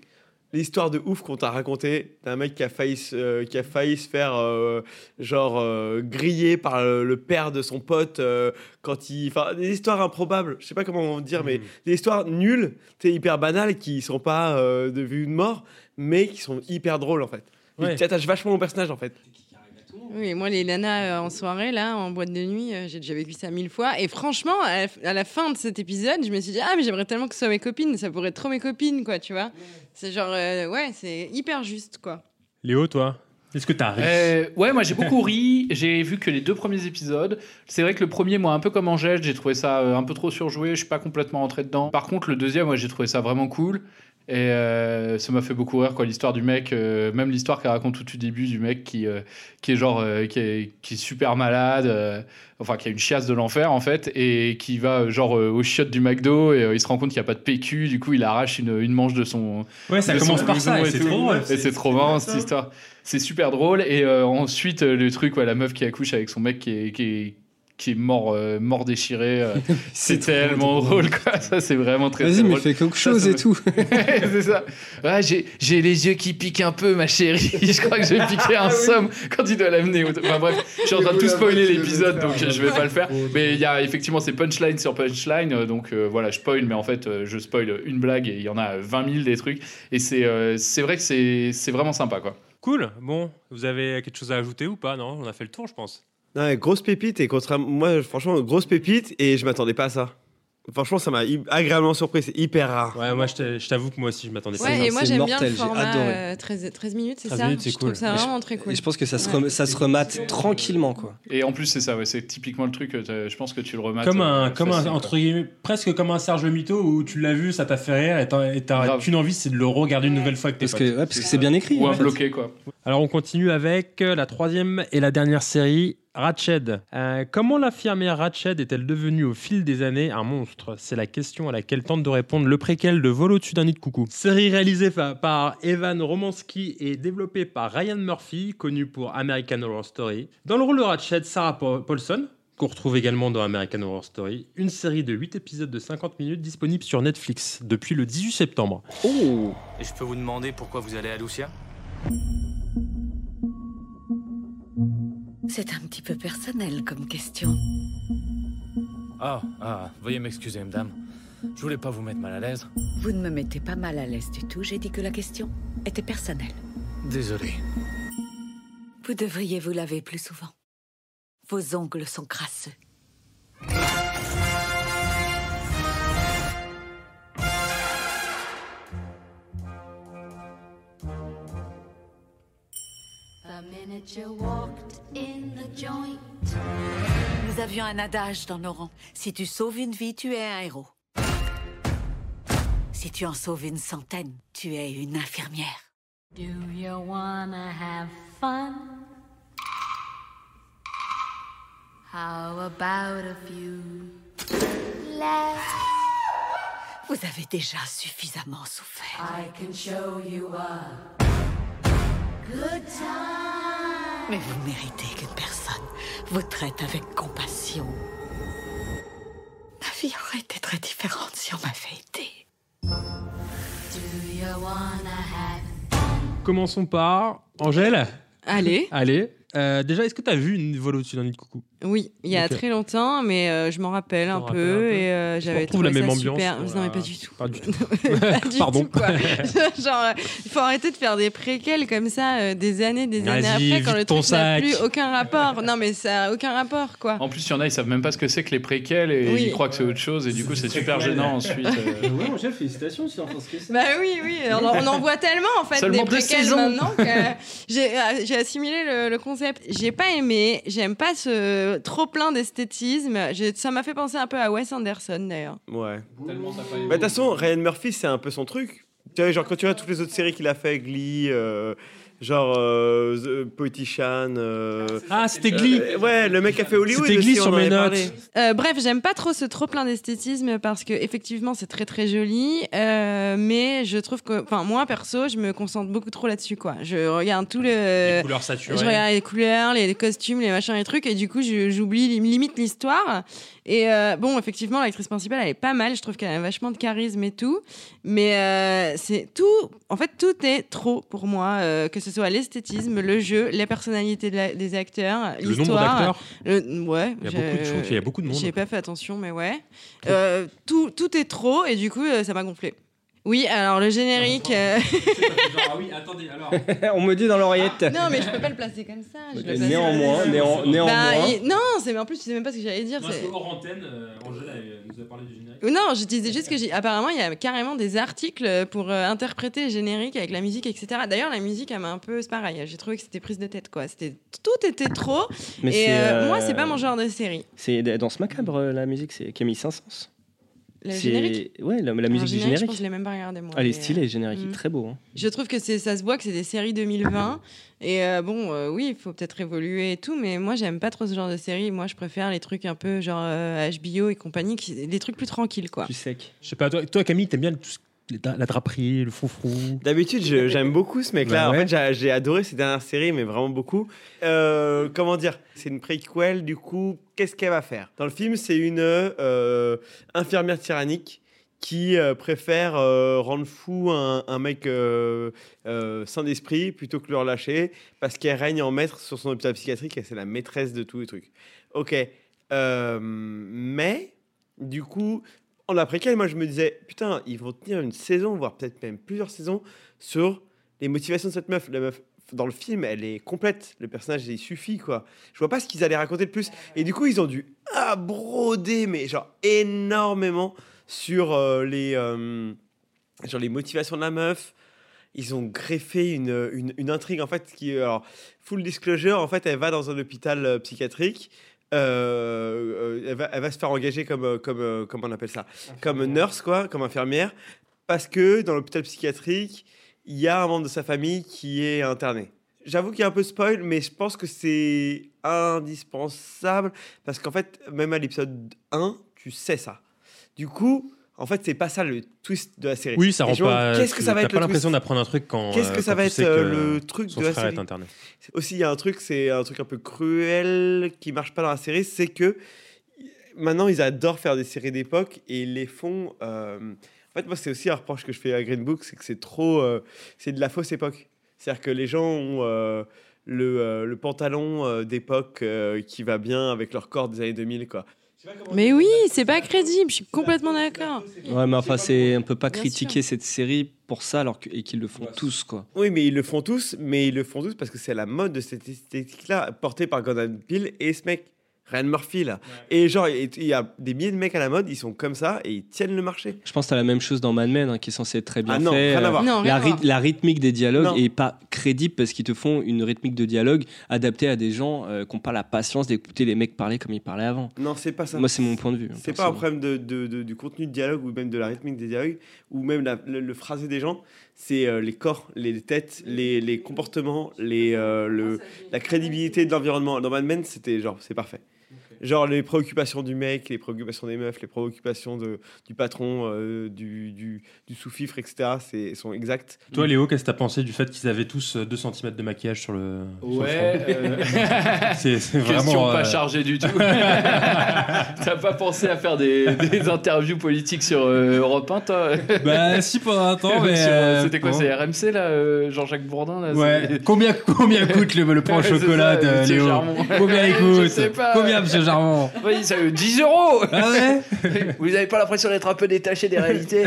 l'histoire de ouf qu'on t'a raconté d'un mec qui a failli se, euh, qui a failli se faire euh, genre euh, griller par le, le père de son pote euh, quand il enfin des histoires improbables je sais pas comment dire mais des histoires nulles hyper banales qui sont pas euh, de vue de mort mais qui sont hyper drôles en fait Ouais. tu t'attaches vachement au personnage en fait Oui, moi, les nanas euh, en soirée, là, en boîte de nuit, euh, j'ai déjà vécu ça mille fois. Et franchement, à la, à la fin de cet épisode, je me suis dit, ah, mais j'aimerais tellement que ce soit mes copines. Ça pourrait être trop mes copines, quoi, tu vois. C'est genre, euh, ouais, c'est hyper juste, quoi. Léo, toi Est-ce que t'as ri? Euh, ouais, moi j'ai beaucoup ri. J'ai vu que les deux premiers épisodes. C'est vrai que le premier, moi, un peu comme Angèle, j'ai trouvé ça un peu trop surjoué. Je suis pas complètement rentré dedans. Par contre, le deuxième, moi, j'ai trouvé ça vraiment cool. Et euh, ça m'a fait beaucoup rire, quoi, l'histoire du mec. euh, même l'histoire qu'elle raconte tout au début du mec qui, euh, qui est genre, qui, est, qui est super malade. enfin, qui a une chiasse de l'enfer, en fait. Et qui va, genre, euh, au chiottes du McDo. Et il se rend compte qu'il n'y a pas de PQ. Du coup, il arrache une, une manche de son. Ouais, ça commence par ça, et c'est trop drôle. Et c'est trop marrant, cette histoire. C'est super drôle. Et ensuite, le truc, ouais, la meuf qui accouche avec son mec qui est, qui est, qui est mort, euh, mort déchiré. euh, c'est tellement drôle, quoi. Ça, c'est vraiment très, Vas-y, mais fais quelque chose ça et me- tout. c'est ça. Ouais, j'ai, j'ai les yeux qui piquent un peu, ma chérie. Je crois que j'ai piqué un somme quand il doit l'amener. Enfin bref, je suis en train de tout spoiler l'épisode, donc je vais pas le faire. Mais il y a effectivement ces punchlines sur punchline, euh, donc euh, voilà, je spoil, mais en fait, euh, je spoil une blague et il y en a 20 000 des trucs. Et c'est, euh, c'est vrai que c'est, c'est vraiment sympa, quoi. Cool. Bon, vous avez quelque chose à ajouter ou pas? Non, on a fait le tour, je pense. Non, grosse pépite et contrairement moi franchement grosse pépite et je m'attendais pas à ça franchement ça m'a agréablement surpris c'est hyper rare Ouais, moi je t'avoue que moi aussi je m'attendais pas. Ouais, et moi, c'est j'aime bien mortel, le j'ai format adoré. euh, 13, 13 minutes, c'est 13 ça? minutes, c'est Je trouve cool. ça Et je- vraiment très cool. Et je pense que ça se, Ouais. rem- ça se remate tranquillement, quoi. Et en plus, c'est ça, ouais, c'est typiquement le truc, euh, je pense que tu le remates. Comme un, euh, comme facile, entre guillemets, presque comme un Serge Le Mito où tu l'as vu, ça t'a fait rire et t'as- qu'une envie, c'est de le regarder une nouvelle fois avec tes Parce que, potes. ouais, parce que c'est bien écrit. Ou un bloqué, quoi. Alors on continue avec euh, la troisième et la dernière série, Ratched. Euh, comment l'infirmière Ratched est-elle devenue au fil des années un monstre? C'est la question à laquelle tente de répondre le préquel de Vol au-dessus d'un nid de coucou. Série réalisée par Evan Romansky et développée par Ryan Murphy, connu pour American Horror Story. Dans le rôle de Ratched, Sarah Paul- Paulson, qu'on retrouve également dans American Horror Story. Une série de 8 épisodes de 50 minutes disponible sur Netflix depuis le 18 septembre. Et je peux vous demander pourquoi vous allez à Lucia? C'est un petit peu personnel comme question. Ah, ah, veuillez m'excuser, madame. Je voulais pas vous mettre mal à l'aise. Vous ne me mettez pas mal à l'aise du tout. J'ai dit que la question était personnelle. Désolé. Vous devriez vous laver plus souvent. Vos ongles sont crasseux. Nous avions un adage dans nos rangs. Si tu sauves une vie, tu es un héros. Si tu en sauves une centaine, tu es une infirmière. Do you wanna have fun? How about a few? Vous avez déjà suffisamment souffert. I can show you a good time. Mais vous méritez qu'une personne vous traite avec compassion. Ma vie aurait été très différente si on m'avait été. Do you wanna have Commençons par Angèle. Allez. Allez. Euh, déjà, est-ce que tu as vu une vol au-dessus d'un nid de coucou? Oui, il y a Ok. très longtemps, mais euh, je m'en rappelle un peu, un peu et euh, j'avais trouvé la même ça ambiance super. Non, mais pas du tout. Pas du tout. Pas du Pardon. tout, quoi. Genre, euh, il faut arrêter de faire des préquels comme ça, euh, des années, des années après, quand le truc n'a plus aucun rapport. Non, mais ça a aucun rapport, quoi. En plus, il y en a, ils savent même pas ce que c'est que les préquels et Oui. ils croient que c'est autre chose et du coup, c'est super gênant ensuite. euh. Ouais, mon chef, félicitations, ce que c'est. Bah oui, oui, on, en- on en voit tellement en fait Seulement des préquels maintenant que j'ai euh, j'ai assimilé le, le concept. J'ai pas aimé, j'aime pas ce trop plein d'esthétisme. Ça m'a fait penser un peu à Wes Anderson d'ailleurs. Ouais. Bah, de toute façon, Ryan Murphy, c'est un peu son truc. Tu vois, genre, quand tu vois toutes les autres séries qu'il a fait, Glee, euh, genre euh, euh, Ah, c'était Glee. euh, Ouais, le mec a fait Hollywood. C'était Glee sur mes notes. Euh, bref, j'aime pas trop ce trop plein d'esthétisme parce que effectivement c'est très très joli, euh, mais je trouve que, enfin moi perso, je me concentre beaucoup trop là-dessus quoi. Je regarde tout le, Les couleurs saturées. je regarde les couleurs, les, costumes, les machins, les trucs, et du coup j'oublie lim- limite l'histoire. Et euh, bon, effectivement, l'actrice principale elle est pas mal, je trouve qu'elle a vachement de charisme et tout, mais euh, c'est tout, en fait tout est trop pour moi, euh, que ce soit l'esthétisme, le jeu, les personnalités de la- des acteurs, Le nombre d'acteurs Ouais, Il y a beaucoup de- trouve qu'il y a beaucoup de monde. J'ai pas fait attention, mais ouais. Tout, tout est trop et du coup, ça m'a gonflé. Oui, alors le générique. euh, ah oui, attendez, alors. On me dit dans l'oreillette. non, mais je peux pas le placer comme ça. je le place- Néanmoins, néan- Bah, néanmoins. Non, c'est mais en plus, tu sais même pas ce que j'allais dire. Parce antenne, euh, nous a parlé du générique. Non, je disais juste que j'ai. Apparemment, il y a carrément des articles pour euh, interpréter les génériques avec la musique, etc. D'ailleurs, la musique, elle m'a un peu. C'est pareil. J'ai trouvé que c'était prise de tête, quoi. C'était tout était trop. Mais et euh, euh, moi, c'est pas mon genre de série. C'est dans ce macabre la musique, c'est Camille Saint-Saëns. Le générique. Ouais, la, musique du générique, Je générique. pense que je l'ai même pas regardé moi. Ah, elle est mais, stylée, euh, générique, mm. est très beau. hein. Je trouve que c'est, ça se voit que c'est des séries 2020. Et euh, bon, euh, oui, il faut peut-être évoluer et tout, mais moi, j'aime pas trop ce genre de série. Moi, je préfère les trucs un peu genre euh, HBO et compagnie, qui, les trucs plus tranquilles, quoi. Plus sec. Je sais pas, toi, toi Camille, t'aimes bien tout ce- la, draperie, le froufrou. D'habitude, j'aime beaucoup ce mec-là. Bah ouais. En fait, j'ai- adoré ces dernières séries, mais vraiment beaucoup. Euh, comment dire? C'est une préquel, du coup, qu'est-ce qu'elle va faire? Dans le film, c'est une euh, infirmière tyrannique qui euh, préfère rendre fou un, un mec sain d'esprit plutôt que le relâcher parce qu'elle règne en maître sur son hôpital psychiatrique et c'est la maîtresse de tous les trucs. Ok. Mais, du coup, en après-quel, moi je me disais, putain, ils vont tenir une saison, voire peut-être même plusieurs saisons, sur les motivations de cette meuf. La meuf, dans le film, elle est complète. Le personnage, il suffit, quoi. Je vois pas ce qu'ils allaient raconter de plus. Et du coup, ils ont dû abroder, mais genre énormément sur euh, les, euh, sur les motivations de la meuf. Ils ont greffé une, une, intrigue, en fait, qui. Alors, full disclosure, en fait, elle va dans un hôpital euh, psychiatrique. Euh, euh, elle, va, elle va se faire engager comme, euh, comme comment on appelle ça? Comme nurse, quoi, comme infirmière. Parce que dans l'hôpital psychiatrique, il y a un membre de sa famille qui est interné. J'avoue qu'il y a un peu spoil, mais je pense que c'est indispensable. Parce qu'en fait, même à l'épisode 1, tu sais ça. Du coup, en fait, c'est pas ça le twist de la série. Oui, ça rend pas. Qu'est-ce que ça va être pas l'impression d'apprendre un truc quand. Qu'est-ce que euh, ça va être euh, le truc de la série Aussi, il y a un truc, c'est un truc un peu cruel qui marche pas dans la série, c'est que maintenant ils adorent faire des séries d'époque et ils les font. euh, En fait, moi, c'est aussi un reproche que je fais à Green Book, c'est que c'est trop, euh, c'est de la fausse époque. C'est-à-dire que les gens ont, euh, le, le pantalon d'époque qui va bien avec leur corps des années 2000, quoi. Mais oui, c'est pas crédible, je suis complètement d'accord. Ouais, mais enfin, c'est on peut pas Bien critiquer cette série pour ça alors que, et qu'ils le font tous quoi. Oui, mais ils le font tous, mais ils le font tous parce que c'est la mode de cette esthétique-là, portée par Gordon Peele et ce mec, Ryan Murphy, là. Et genre, il y a des milliers de mecs à la mode, ils sont comme ça et ils tiennent le marché. Je pense que t'as la même chose dans Mad Men hein, qui est censé être très bien Ah non, fait. rien à voir. Non, rien la, à voir. la rythmique des dialogues Non. est pas crédible parce qu'ils te font une rythmique de dialogue adaptée à des gens euh, qui n'ont pas la patience d'écouter les mecs parler comme ils parlaient avant. Non, c'est pas ça. Moi, c'est mon point de vue. hein, C'est pas un problème de, de- de- du contenu de dialogue ou même de la rythmique des dialogues ou même la- le, le phrasé des gens. C'est euh, les corps, les têtes, les, les comportements, les, euh, le, la crédibilité de l'environnement. Dans Mad Men, c'était genre, c'est parfait. Genre les préoccupations du mec, les préoccupations des meufs, les préoccupations de, du patron, euh, du, du, du sous-fifre, etc. C'est, sont exactes. Toi, Léo, qu'est-ce que t'as pensé du fait qu'ils avaient tous 2 cm de maquillage sur le. sur le Ouais. front euh, C'est c'est Question vraiment. pas euh, chargée du tout. T'as pas pensé à faire des, des interviews politiques sur euh, Europe 1, toi? Bah, si pendant un temps, mais. Sur, euh, euh, C'était quoi bon. C'est RMC, là euh, Jean-Jacques Bourdin là, Ouais. Combien, combien coûte le, le pain au chocolat ça, de Léo? Combien il Je coûte? sais pas. Combien, monsieur Jarmon Oui, ça veut 10 euros Ah ouais Vous n'avez pas l'impression d'être un peu détaché des réalités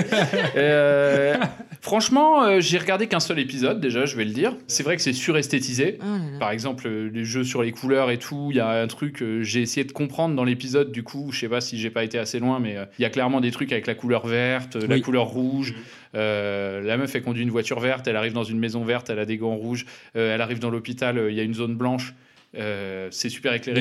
Euh, Franchement, euh, j'ai regardé qu'un seul épisode déjà, je vais le dire. C'est vrai que c'est suresthétisé. Oh là. Par exemple, euh, les jeux sur les couleurs et tout, il y a un truc, euh, j'ai essayé de comprendre dans l'épisode, du coup, je sais pas si j'ai pas été assez loin, mais euh, il y a clairement des trucs avec la couleur verte, la couleur rouge. Euh, la meuf, elle conduit une voiture verte, elle arrive dans une maison verte, elle a des gants rouges, euh, elle arrive dans l'hôpital, euh, il y a une zone blanche. Euh, c'est super éclairé,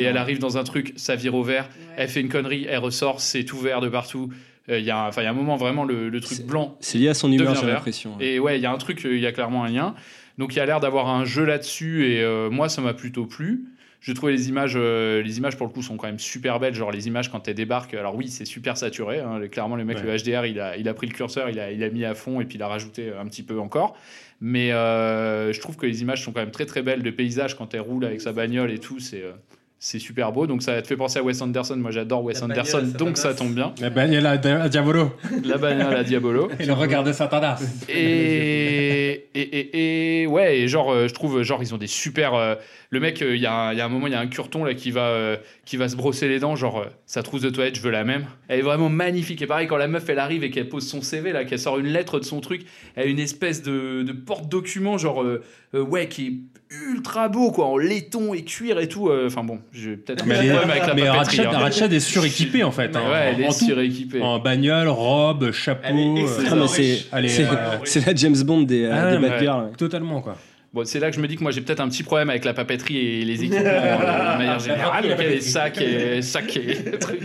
et elle arrive dans un truc, ça vire au vert, elle fait une connerie, elle ressort, c'est tout vert de partout. Euh, Il y, a un- enfin, il y a un moment vraiment le, le truc blanc C'est lié à son humeur, j'ai l'impression. Et ouais, il y a un truc, euh, il y a clairement un lien. Donc il y a l'air d'avoir un jeu là-dessus et euh, moi ça m'a plutôt plu. J'ai trouvé les images, euh, les images pour le coup sont quand même super belles. Genre les images quand elles débarquent, alors oui c'est super saturé. hein. clairement le mec Ouais. le HDR il a, il a pris le curseur, il a, il a mis à fond et puis il a rajouté un petit peu encore. Mais euh, je trouve que les images sont quand même très très belles de paysages quand elle roule avec sa bagnole et tout. C'est euh, c'est super beau. Donc ça te fait penser à Wes Anderson. Moi j'adore Wes La Anderson, bagnole, donc ça tombe bien. La bagnole à, Diabolo. La bagnole à Diabolo. Et le regard de Satanas. Et, et, et, et- ouais, et genre, euh, je trouve, genre, ils ont des super. euh, le mec, euh, il y, a un- il y a un moment, il y a un curton là qui va, euh, qui va se brosser les dents, genre, euh, sa trousse de toilette, je veux la même. Elle est vraiment magnifique. Et pareil, quand la meuf, elle arrive et qu'elle pose son CV, là, qu'elle sort une lettre de son truc, elle a une espèce de, de porte-document, genre, euh, euh, ouais, qui est ultra beau, quoi, en laiton et cuir et tout. euh, Enfin bon, j'ai peut-être un problème avec la mais papeterie. Ratchet, hein. Ratchet est suréquipé en fait. hein, Ouais, elle en, est suréquipée. En bagnole, robe, chapeau. euh, Ah, c'est allez, c'est- euh, la James Bond des, Ah, des. Totalement quoi. Bon, c'est là que je me dis que moi j'ai peut-être un petit problème avec la papeterie et les équipements euh, de manière générale. Il y a des sacs et sacs et trucs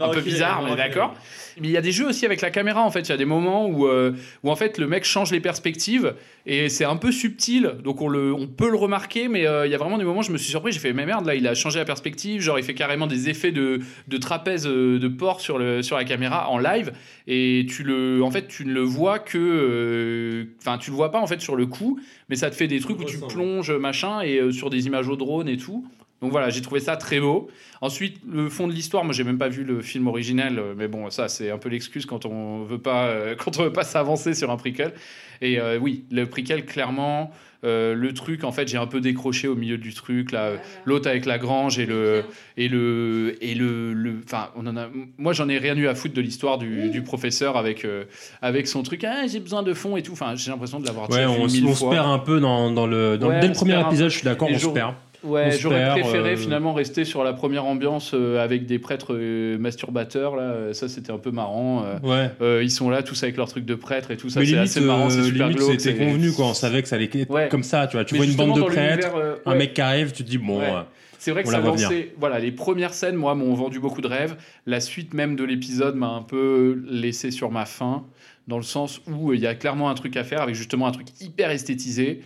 un peu bizarres, mais d'accord. Mais il y a des jeux aussi avec la caméra en fait. Il y a des moments où, euh, où en fait le mec change les perspectives et c'est un peu subtil, donc on, le, on peut le remarquer. Mais euh, il y a vraiment des moments où je me suis surpris. J'ai fait mais merde là, il a changé la perspective. Genre il fait carrément des effets de, de trapèze euh, de porc sur, le, sur la caméra en live et tu le, en fait tu ne le vois que, euh, enfin tu le vois pas en fait sur le coup, mais ça te fait des trucs où tu plonges machin et sur des images au drone et tout. Donc voilà, j'ai trouvé ça très beau. Ensuite, le fond de l'histoire, moi j'ai même pas vu le film original, euh, mais bon, ça c'est un peu l'excuse quand on veut pas, euh, quand on veut pas s'avancer sur un prequel. Et euh, oui, le prequel, clairement, euh, le truc, en fait, j'ai un peu décroché au milieu du truc là, l'autre avec la grange et le et le et le, enfin, on en a, moi j'en ai rien eu à foutre de l'histoire du, du professeur avec euh, avec son truc, ah, j'ai besoin de fond et tout. Enfin, j'ai l'impression de l'avoir Ouais, déjà vu on, on se perd un peu dans, dans le. Dans, Ouais, dès le premier épisode, je suis d'accord, on se perd. Ouais, j'aurais préféré euh, finalement rester sur la première ambiance euh, avec des prêtres euh, masturbateurs là. Ça c'était un peu marrant. Ouais. Ils sont là tous avec leur truc de prêtre et tout ça. C'est assez marrant, c'est super glauque, c'était convenu quoi. On savait que ça allait être Ouais. comme ça. Tu vois, tu vois une bande de prêtres, un mec qui arrive, tu te dis bon. Ouais. C'est vrai que on ça la voit venir. lançait. Voilà, les premières scènes, moi, m'ont vendu beaucoup de rêves. La suite même de l'épisode m'a un peu laissé sur ma faim, dans le sens où euh, il y a clairement un truc à faire avec justement un truc hyper esthétisé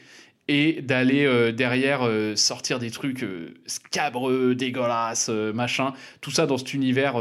et d'aller euh, derrière euh, sortir des trucs euh, scabreux, dégueulasses, machin. Tout ça dans cet univers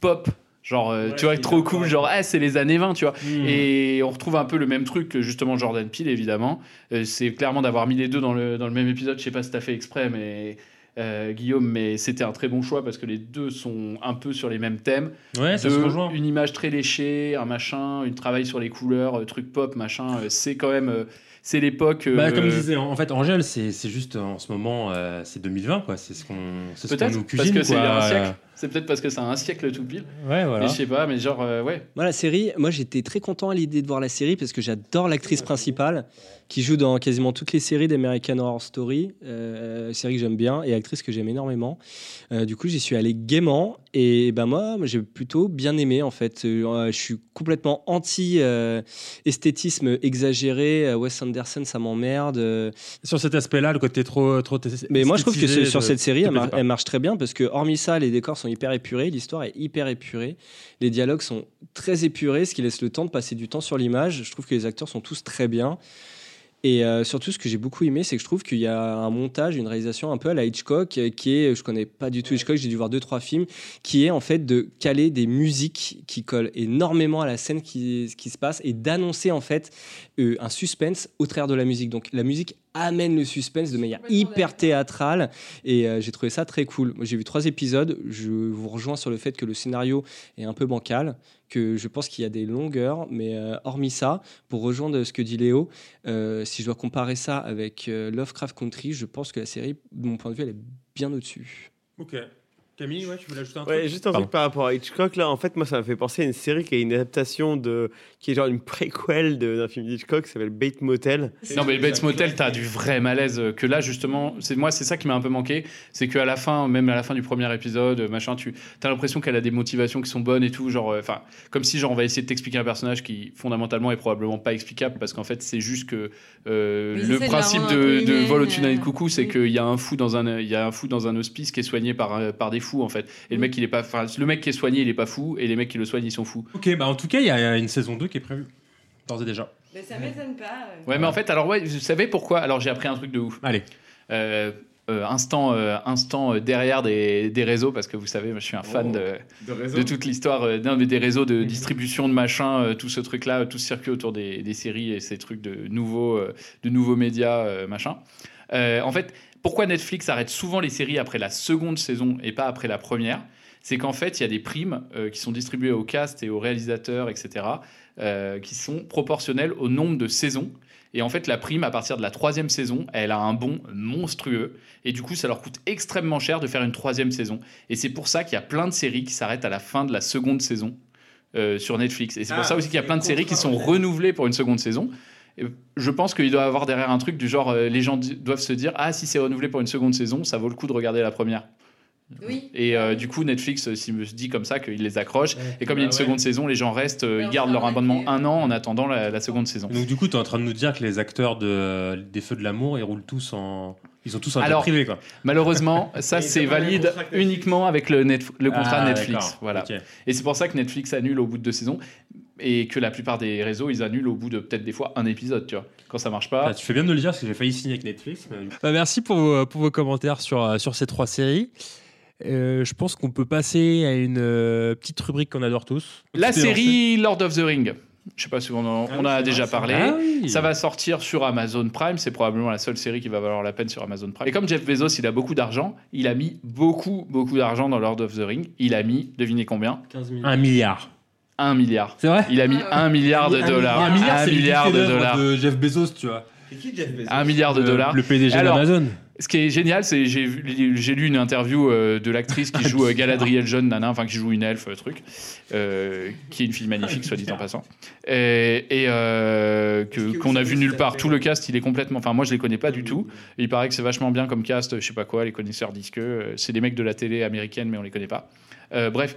pop. Genre, tu vois, trop cool, genre, ah, c'est les années 20, tu vois. Mhm. Et on retrouve un peu le même truc que justement Jordan Peele, évidemment. C'est clairement d'avoir mis les deux dans le, dans le même épisode. Je sais pas si t'as fait exprès, mais euh, Guillaume, mais c'était un très bon choix parce que les deux sont un peu sur les mêmes thèmes. Ouais, ça De- se rejoint. Une image très léchée, un machin, une travail sur les couleurs, euh, truc pop, machin. euh, c'est quand même. Euh, c'est l'époque. Bah, euh, comme je disais, en fait, Angèle, c'est juste euh, en ce moment, euh, c'est 2020, quoi. C'est ce qu'on c'est ce qu'on Peut-être nous parce cuisine, que c'est il y a quoi. un siècle. C'est peut-être parce que c'est un siècle tout pile. Ouais, voilà. Mais je sais pas, mais genre, euh, ouais. Moi, la série, moi j'étais très content à l'idée de voir la série parce que j'adore l'actrice principale qui joue dans quasiment toutes les séries d'American Horror Story, euh, série que j'aime bien et actrice que j'aime énormément. Euh, du coup, j'y suis allé gaiement et ben moi, j'ai plutôt bien aimé en fait. Euh, je suis complètement anti euh, esthétisme exagéré. Euh, Wes Anderson, ça m'emmerde. Euh, Sur cet aspect-là, le côté trop, trop. mais moi, je trouve que sur cette série, te elle, mar- plaisait pas. elle marche très bien parce que, hormis ça, les décors sont hyper épurés, l'histoire est hyper épurée, les dialogues sont très épurés, ce qui laisse le temps de passer du temps sur l'image. Je trouve que les acteurs sont tous très bien. Et euh, surtout, ce que j'ai beaucoup aimé, c'est que je trouve qu'il y a un montage, une réalisation un peu à la Hitchcock, euh, qui est, je connais pas du tout Hitchcock, j'ai dû voir deux trois films, qui est en fait de caler des musiques qui collent énormément à la scène qui, qui se passe et d'annoncer en fait euh, un suspense au travers de la musique. Donc la musique amène le suspense de manière hyper théâtrale et euh, j'ai trouvé ça très cool. J'ai vu trois épisodes. Je vous rejoins sur le fait que le scénario est un peu bancal, que je pense qu'il y a des longueurs, mais euh, hormis ça, pour rejoindre ce que dit Léo, euh, si je dois comparer ça avec euh, Lovecraft Country, je pense que la série, de mon point de vue, elle est bien au-dessus. Ok. Camille, ouais, tu voulais ajouter un Ouais, truc juste un Pardon. truc par rapport à Hitchcock, là, en fait, moi, ça m'a fait penser à une série qui est une adaptation de. qui est genre une préquelle d'un film d'Hitchcock qui s'appelle Bait Motel. Non, mais Bates Motel, t'as du vrai malaise. euh, Que là, justement, c'est moi, c'est ça qui m'a un peu manqué. C'est qu'à la fin, même à la fin du premier épisode, euh, machin, tu as l'impression qu'elle a des motivations qui sont bonnes et tout. Genre, euh, enfin, comme si, genre, on va essayer de t'expliquer un personnage qui, fondamentalement, est probablement pas explicable parce qu'en fait, c'est juste que euh, le de principe de, vol au-dessus d'un coucou, c'est qu'il y a un fou dans un, il y a un fou dans un hospice qui est soigné par, par des fous, en fait. Et le mec, il est pas, enfin, le mec qui est soigné, il est pas fou, et les mecs qui le soignent, ils sont fous. Ok, bah en tout cas, il y a une saison 2 qui est prévue. D'ores et déjà. Mais ça m'étonne pas. euh. Ouais, mais en fait, alors, ouais, vous savez pourquoi? Alors, j'ai appris un truc de ouf. Allez. Euh, euh, instant, euh, instant euh, derrière des, des réseaux, parce que vous savez, moi, je suis un fan Oh, de, de toute l'histoire, euh, mais des réseaux de distribution de machin, euh, tout ce truc-là, tout ce circuit autour des, des séries et ces trucs de nouveaux, euh, de nouveaux médias, euh, machin. Euh, en fait, pourquoi Netflix arrête souvent les séries après la seconde saison et pas après la première? C'est qu'en fait, il y a des primes euh, qui sont distribuées au cast et aux réalisateurs, etc., euh, qui sont proportionnelles au nombre de saisons. Et en fait, la prime, à partir de la troisième saison, elle a un bond monstrueux. Et du coup, ça leur coûte extrêmement cher de faire une troisième saison. Et c'est pour ça qu'il y a plein de séries qui s'arrêtent à la fin de la seconde saison euh, sur Netflix. Et c'est pour Ah, ça aussi qu'il y a plein de séries qui sont renouvelées pour une seconde saison. Je pense qu'il doit y avoir derrière un truc du genre, euh, les gens doivent se dire, ah, si c'est renouvelé pour une seconde saison, ça vaut le coup de regarder la première. Oui. Et euh, du coup, Netflix euh, s'il me dit comme ça qu'il les accroche. Et comme il y a une ouais. seconde saison, les gens restent, ils gardent leur abonnement un an en attendant la, la seconde saison. Donc, du coup, tu es en train de nous dire que les acteurs de, des Feux de l'amour, ils roulent tous en. Ils ont tous un Alors, privé, quoi. Malheureusement, ça c'est valide uniquement avec le, le contrat Ah, Netflix. Voilà. Et c'est pour ça que Netflix annule au bout de deux saisons et que la plupart des réseaux ils annulent au bout de peut-être des fois un épisode, tu vois. Quand ça marche pas. Ah, tu fais bien de le dire parce que j'ai failli signer avec Netflix. Bah, merci pour vos, pour vos commentaires sur, euh, sur ces trois séries. Euh, je pense qu'on peut passer à une euh, petite rubrique qu'on adore tous. La série Lord of the Ring. Je sais pas si on en, on a déjà parlé. Ah oui. Ça va sortir sur Amazon Prime. C'est probablement la seule série qui va valoir la peine sur Amazon Prime. Et comme Jeff Bezos, il a beaucoup d'argent, il a mis beaucoup, beaucoup d'argent dans Lord of the Ring. Il a mis, devinez combien? 15 Un milliard. Un milliard. C'est vrai Il a mis un milliard de dollars. Un milliard, de dollars. de Jeff Bezos, tu vois. C'est qui Jeff Bezos Un milliard de Le- dollars. le PDG d'Amazon. Ce qui est génial, c'est j'ai lu une interview euh, de l'actrice qui joue euh, Galadriel jeune, nana, enfin qui joue une elfe, euh, truc, euh, qui est une fille magnifique, soit dit en passant, et, et, euh, que qu'on a vu nulle part. Tout le cast, il est complètement. Enfin, moi, je les connais pas du tout. Et il paraît que c'est vachement bien comme cast. Je sais pas quoi, les connaisseurs disent que euh, c'est des mecs de la télé américaine, mais on les connaît pas. Euh, bref,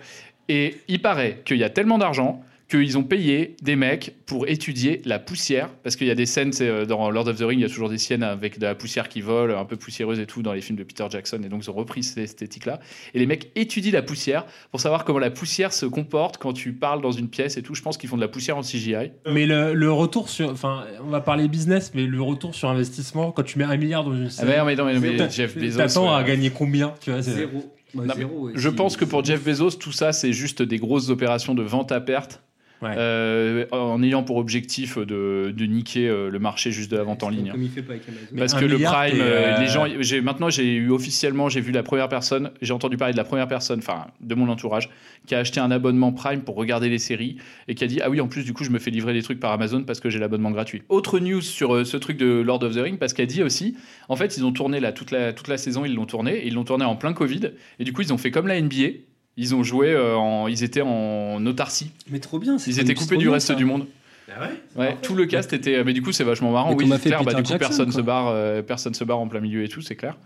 et il paraît qu'il y a tellement d'argent qu'ils ont payé des mecs pour étudier la poussière, parce qu'il y a des scènes, c'est, euh, dans Lord of the Ring, il y a toujours des scènes avec de la poussière qui vole, un peu poussiéreuse et tout, dans les films de Peter Jackson, et donc ils ont repris cette esthétique-là. Et les mecs étudient la poussière pour savoir comment la poussière se comporte quand tu parles dans une pièce et tout. Je pense qu'ils font de la poussière en CGI. Mais le, le retour sur. Enfin, on va parler business, mais le retour sur investissement, quand tu mets un milliard dans une série. mais non, mais non, mais- Jeff Bezos, T'attends à gagner combien tu vois, c'est- Zéro. Bah, Non, zéro, je pense que pour Jeff Bezos, tout ça, c'est juste des grosses opérations de vente à perte. Euh, en ayant pour objectif de, de niquer euh, le marché juste de la vente en ligne. Comme il fait pas avec Amazon. Parce que le Prime, euh, les gens, j'ai maintenant j'ai eu officiellement, j'ai vu la première personne, j'ai entendu parler de la première personne, enfin de mon entourage, qui a acheté un abonnement Prime pour regarder les séries et qui a dit ah oui en plus du coup je me fais livrer des trucs par Amazon parce que j'ai l'abonnement gratuit. Autre news sur euh, ce truc de Lord of the Ring parce qu'elle dit aussi, en fait ils ont tourné là toute la toute la saison ils l'ont tourné, et ils l'ont tourné en plein Covid et du coup ils ont fait comme la NBA, ils ont joué, euh, en, ils étaient en autarcie, Mais trop bien. c'est ils étaient coupés du reste ça. du monde. Ah ouais Ouais, tout le cast était. Mais du coup, c'est vachement marrant. Mais Oui, c'est fait clair. Bah, du coup, Jackson, personne quoi. se barre, euh, personne se barre en plein milieu et tout, c'est clair.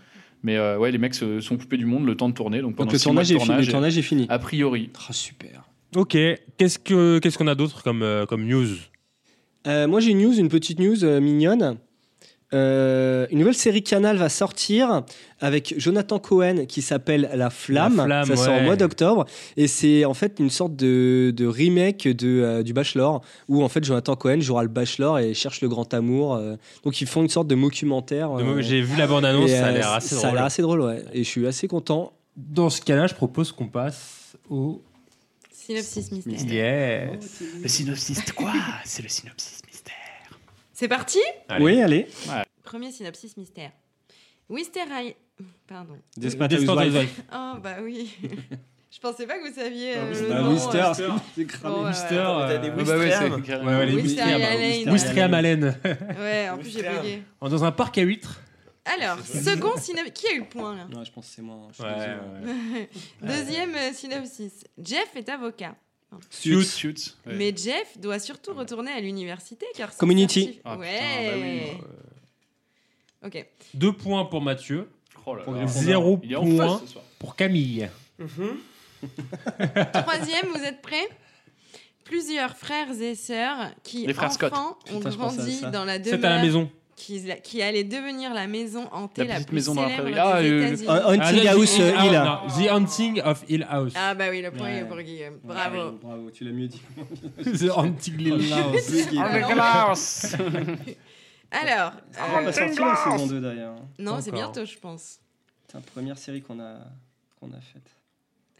Mais euh, ouais, les mecs se sont coupés du monde le temps de tourner. Donc, pendant Donc le six mois tournage, de est fini, le tournage est fini. A priori. Ah, super. Ok, qu'est-ce que qu'est-ce qu'on a d'autre comme, euh, comme news? Euh, moi j'ai une news, une petite news euh, mignonne. Euh, une nouvelle série Canal va sortir avec Jonathan Cohen qui s'appelle La Flamme. La Flamme, ça sort ouais. au mois d'octobre et c'est en fait une sorte de, de remake de, euh, du Bachelor où en fait Jonathan Cohen jouera le Bachelor et cherche le grand amour. euh. donc ils font une sorte de documentaire. De mo- euh, j'ai vu la bande-annonce, et, ça a l'air assez Ça a drôle. l'air assez drôle, ouais. Et je suis assez content. Dans ce cas-là, je propose qu'on passe au. Synopsis mystère. Yes. Le synopsis quoi? C'est le synopsis. C'est parti? Oui, allez. Premier synopsis mystère. Wister. Pardon. Desperate Housewives. Oh, bah oui. Je pensais pas que vous saviez Ah, euh, Wister- le bah, nom. Wister, euh, c'est- bon, ouais, Wister, ouais. euh, T'as des Ouais, bah ouais, Ouais, ouais, les. Wisteria Malen. Ouais, en plus j'ai bugué. Dans un parc à huîtres. Alors, second synopsis. Qui a eu le point là? Non, je pense que c'est moi. hein, je Ouais, ouais. Deuxième synopsis. Jeff est avocat. Suits. Suits. ouais. Mais Jeff doit surtout retourner à l'université car Community. certif- Ah, putain, ouais. bah oui. Ok. Deux points pour Mathieu. Oh là là. Zéro point pour Camille. Troisième, vous êtes prêts? Plusieurs frères et sœurs qui Les frères Scott. enfants ont Putain, grandi dans la C'est à la demeure maison. Qui, qui allait devenir la maison hantée La la, plus maison dans la célèbre prairie. Ah, des euh, États-Unis. Un- Hunting Ah, House The- euh, Hill. non, The Haunting of Hill House. Ah bah oui, le point Ouais. est pour Guillaume. Bravo. Bravo, tu l'as mieux dit. The Haunting Hill House. Avec Lars. Alors, Ah, on euh, va sortir la saison 2 d'ailleurs. non, c'est bientôt, je pense. C'est la première série qu'on a, qu'on a faite.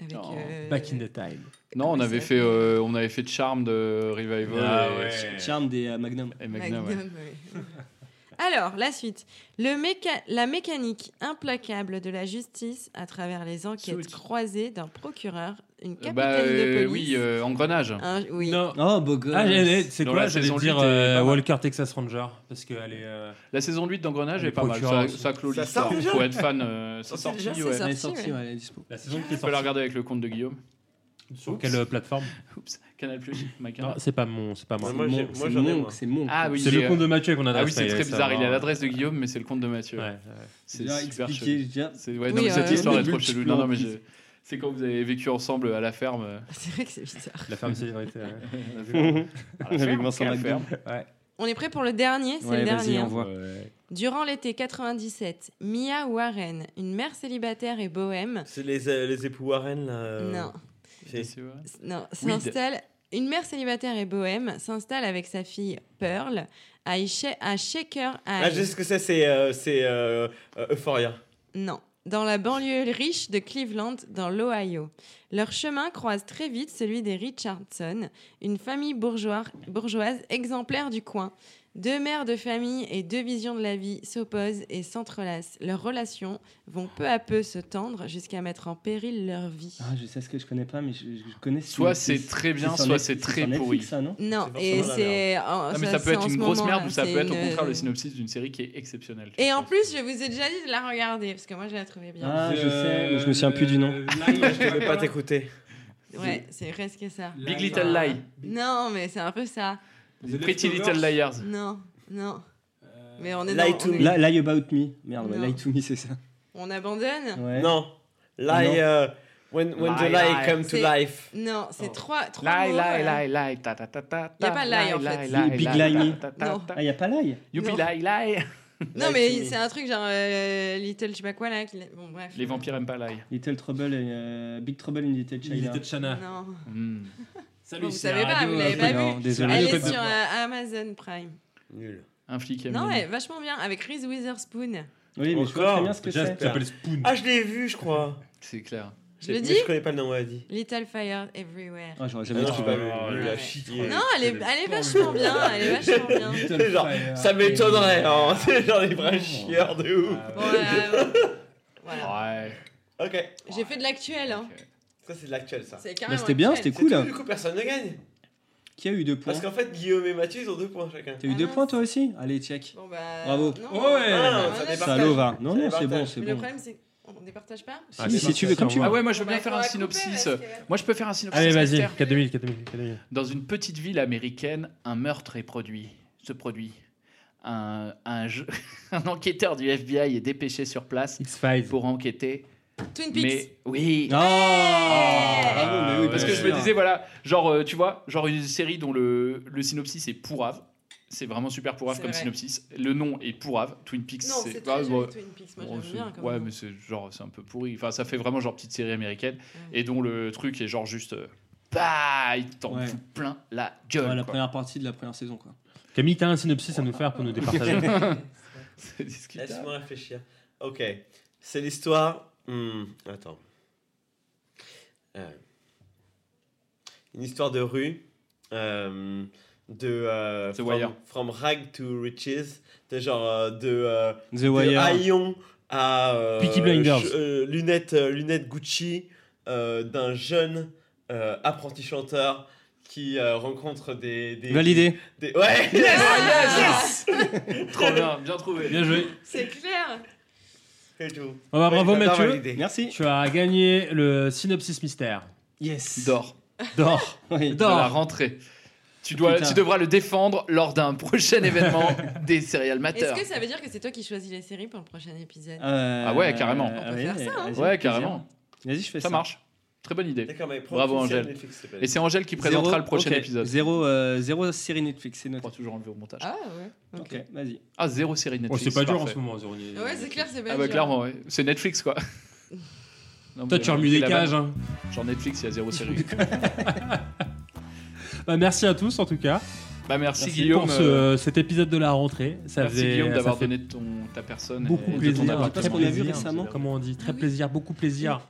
Avec, Non. euh, Back in the time. Non, on avait fait, euh, on avait fait Charm de Revival. Ah et, ouais. Charme des euh, Magnum. et Magnum, ouais. Magnum, oui. Alors, la suite. Le méca- la mécanique implacable de la justice à travers les enquêtes croisées d'un procureur, une Euh, capitaine Bah, euh, de police. oui, euh, engrenage. un- oui. Non. Oh, beau gosse. Ah, c'est quoi la saison dire huit est euh, pas mal. Walker Texas Ranger. Parce est. euh, La saison 8 d'engrenage est pas mal. Ça, ça clôt Ça l'histoire. sort déjà Faut être fan. euh, c'est Sorti ouais. Sorti, ouais. ouais. La saison qui est Tu peux la regarder avec le compte de Guillaume. Sur quelle euh, plateforme Oups, Canal Plus, Non, c'est pas mon, c'est pas moi. Mon- moi, c'est j'en ai, mon- moi. C'est mon. Ah oui, C'est le euh, compte de Mathieu qu'on a Ah oui, c'est très bizarre. Il a l'adresse de Guillaume, mais c'est le compte de Mathieu. Ouais, ouais. C'est super expliqué, C'est- ouais, Oui, non, cette euh, histoire est trop chelou. Non, non, mais c'est quand vous avez vécu ensemble à la ferme. C'est vrai que c'est bizarre. La ferme la Avec Vincent McDonald. Ouais. On est prêt pour le dernier C'est Ouais, le dernier. Ouais. Durant l'été 97, Mia Warren, une mère célibataire et bohème, C'est les, euh, les époux Warren là. euh, non. Non, s'installe. Une mère célibataire et bohème s'installe avec sa fille Pearl à, Isha- à Shaker Ah, je sais High. ce que c'est, c'est euh, c'est, euh, euh, Euphoria. Non, dans la banlieue riche de Cleveland, dans l'Ohio. Leur chemin croise très vite celui des Richardson, une famille bourgeois- bourgeoise exemplaire du coin. Deux mères de famille et deux visions de la vie s'opposent et s'entrelacent. Leurs relations vont peu à peu se tendre jusqu'à mettre en péril leur vie. Ah, je sais ce que je connais pas, mais je, je connais. ce Soit c'est très bien, soit c'est très pourri. ça, non Non, et c'est. en- Ah, mais ça peut être une grosse moment, merde ou ça peut être au contraire le synopsis d'une série qui est exceptionnelle. Et en plus, je vous ai déjà dit de la regarder, parce que moi, je la trouvais bien. Ah, je sais, mais je me souviens plus du nom. Je ne vais pas t'écouter. Ouais, c'est presque ça. Big Little Lie. Non, mais c'est un peu ça. Pretty Little Liars. Non, non. Mais on est Lie dans- to on, me. est- Lie, lie about me. Merde, ouais, lie to me, c'est ça. on abandonne Ouais. Non. Lie, Non. euh, when, when the Lie, lie, lie. come to life. Non, c'est trois, trois Lie, mots. lie, voilà. lie, lie, ta ta ta ta. Y a pas lie, en fait. lie, Big lie, lie me. Non. Ah, y a pas lie Youpi Non. lie lie. Non, Lie mais c'est un truc genre euh, Little, je sais pas quoi là. qui- Bon, bref. Les vampires aiment pas lie. Little Trouble et euh, Big Trouble in Little China. Little China. Non. Hmm. Salut, vous savez la pas, vous l'avez euh, pas non, vu. désolé. Elle est sur euh, Amazon Prime. Nul. Un flic à Non, ouais, vachement bien. Avec Reese Witherspoon. Oui, mais je vois Encore très bien ce que Déjà, c'est. tu t'appelles Spoon. Ah, je l'ai vu, je crois. C'est clair. Je le dis je connais pas le nom, ouais, dis. Little Fire Everywhere. Ah, j'aurais Ah jamais dit. pas vu. Oh, chier. Non, elle est, elle est vachement bien. Elle est vachement bien. Genre, ça m'étonnerait, hein. C'est genre des vrais chieurs de ouf. Ouais, ouais. Voilà. Ouais. Ok. J'ai fait de l'actuel. Hein. Ça, c'est de l'actuel, ça. C'est Bah, carrément c'était bien, actuel. c'était cool. Tout, Du coup, personne ne gagne. Qui a eu deux points Parce qu'en fait, Guillaume et Mathieu, ils ont deux points chacun. T'as eu deux points toi aussi Allez, check. Bon, bah, Bravo. non. Ouais. Ah, non, ça départage. Salaud va. Non, Ça non, c'est bon, départage. c'est Mais le bon. problème, c'est qu'on départage pas. Si, Ah, si, c'est tu veux, comme tu veux. Ah ouais, moi je veux Bah, bien faire un synopsis. Moi je peux faire un synopsis. Allez, vas-y, Esther. 4 2000, 4 2000, 4 2000. Dans une petite ville américaine, un meurtre est produit. Se produit. Un, un, enquêteur du FBI est dépêché sur place X-Files. pour enquêter. Twin Peaks. Mais oui. Ah bravo, mais oui, Parce que je me disais, voilà, genre, euh, tu vois, genre une série dont le, le synopsis est pourrave. C'est vraiment super pourrave comme vrai. synopsis. Le nom est pourrave. Twin Peaks, c'est ah, joli, ouais. Twin Peaks. Moi, Bon, bien. Ouais, mais c'est genre, c'est un peu pourri. Enfin, ça fait vraiment genre petite série américaine et dont le truc est genre juste. euh, bah, il t'en Ouais. fout plein la gueule. Ouais, la quoi. première partie de la première saison quoi. Camille, t'as un synopsis à nous faire pour nous départager C'est discutable. Laisse-moi réfléchir. Ok. C'est l'histoire. Hmm, Attends. Euh, Une histoire de rue. euh, de. euh, The from, Wire. from rag to riches. De genre. euh, de. euh, The de Wire. haillons à. euh, Peaky Blinders. ch- euh, lunettes, euh, lunettes Gucci. euh, D'un jeune euh, apprenti chanteur qui euh, rencontre des. des Validé. des- Ouais! Yes Trop bien, bien trouvé. Bien joué. C'est clair. C'est tout. Oh, bah, bravo Mathieu. Merci. Tu as gagné le synopsis mystère. Yes. D'or. D'or. Oui. De la rentrée. Tu, dois, Putain. tu devras le défendre lors d'un prochain événement des Serial Matter. Est-ce que ça veut dire que c'est toi qui choisis les séries pour le prochain épisode? Euh, Ah ouais, carrément. On peut oui, faire ça, hein. Ouais, plaisir. carrément. Vas-y, je fais Ça ça. marche. Très bonne idée. D'accord, mais prends Bravo, Angèle. Netflix. Et c'est Angèle qui présentera Zéro- le prochain épisode. Zéro, euh, zéro série Netflix, c'est On noté. pourra toujours enlever au montage. Ah ouais. Ok, vas-y. Ah, zéro série Oh, Netflix. c'est pas dur en ce moment, Zéro. Ouais, c'est clair, c'est pas Ah bah dur. clairement, ouais. C'est Netflix, quoi. Non, Toi, tu as on remis fait des cages. Hein. Genre Netflix, il y a zéro série. Bah, merci à tous en tout cas. bah merci, Merci Guillaume. pour euh, ce- cet épisode de la rentrée. Ça merci faisait, Guillaume ça d'avoir fait donné ton, ta personne. beaucoup et de ton plaisir. qu'on a vu plaisir, récemment Comment on dit? Très plaisir, beaucoup plaisir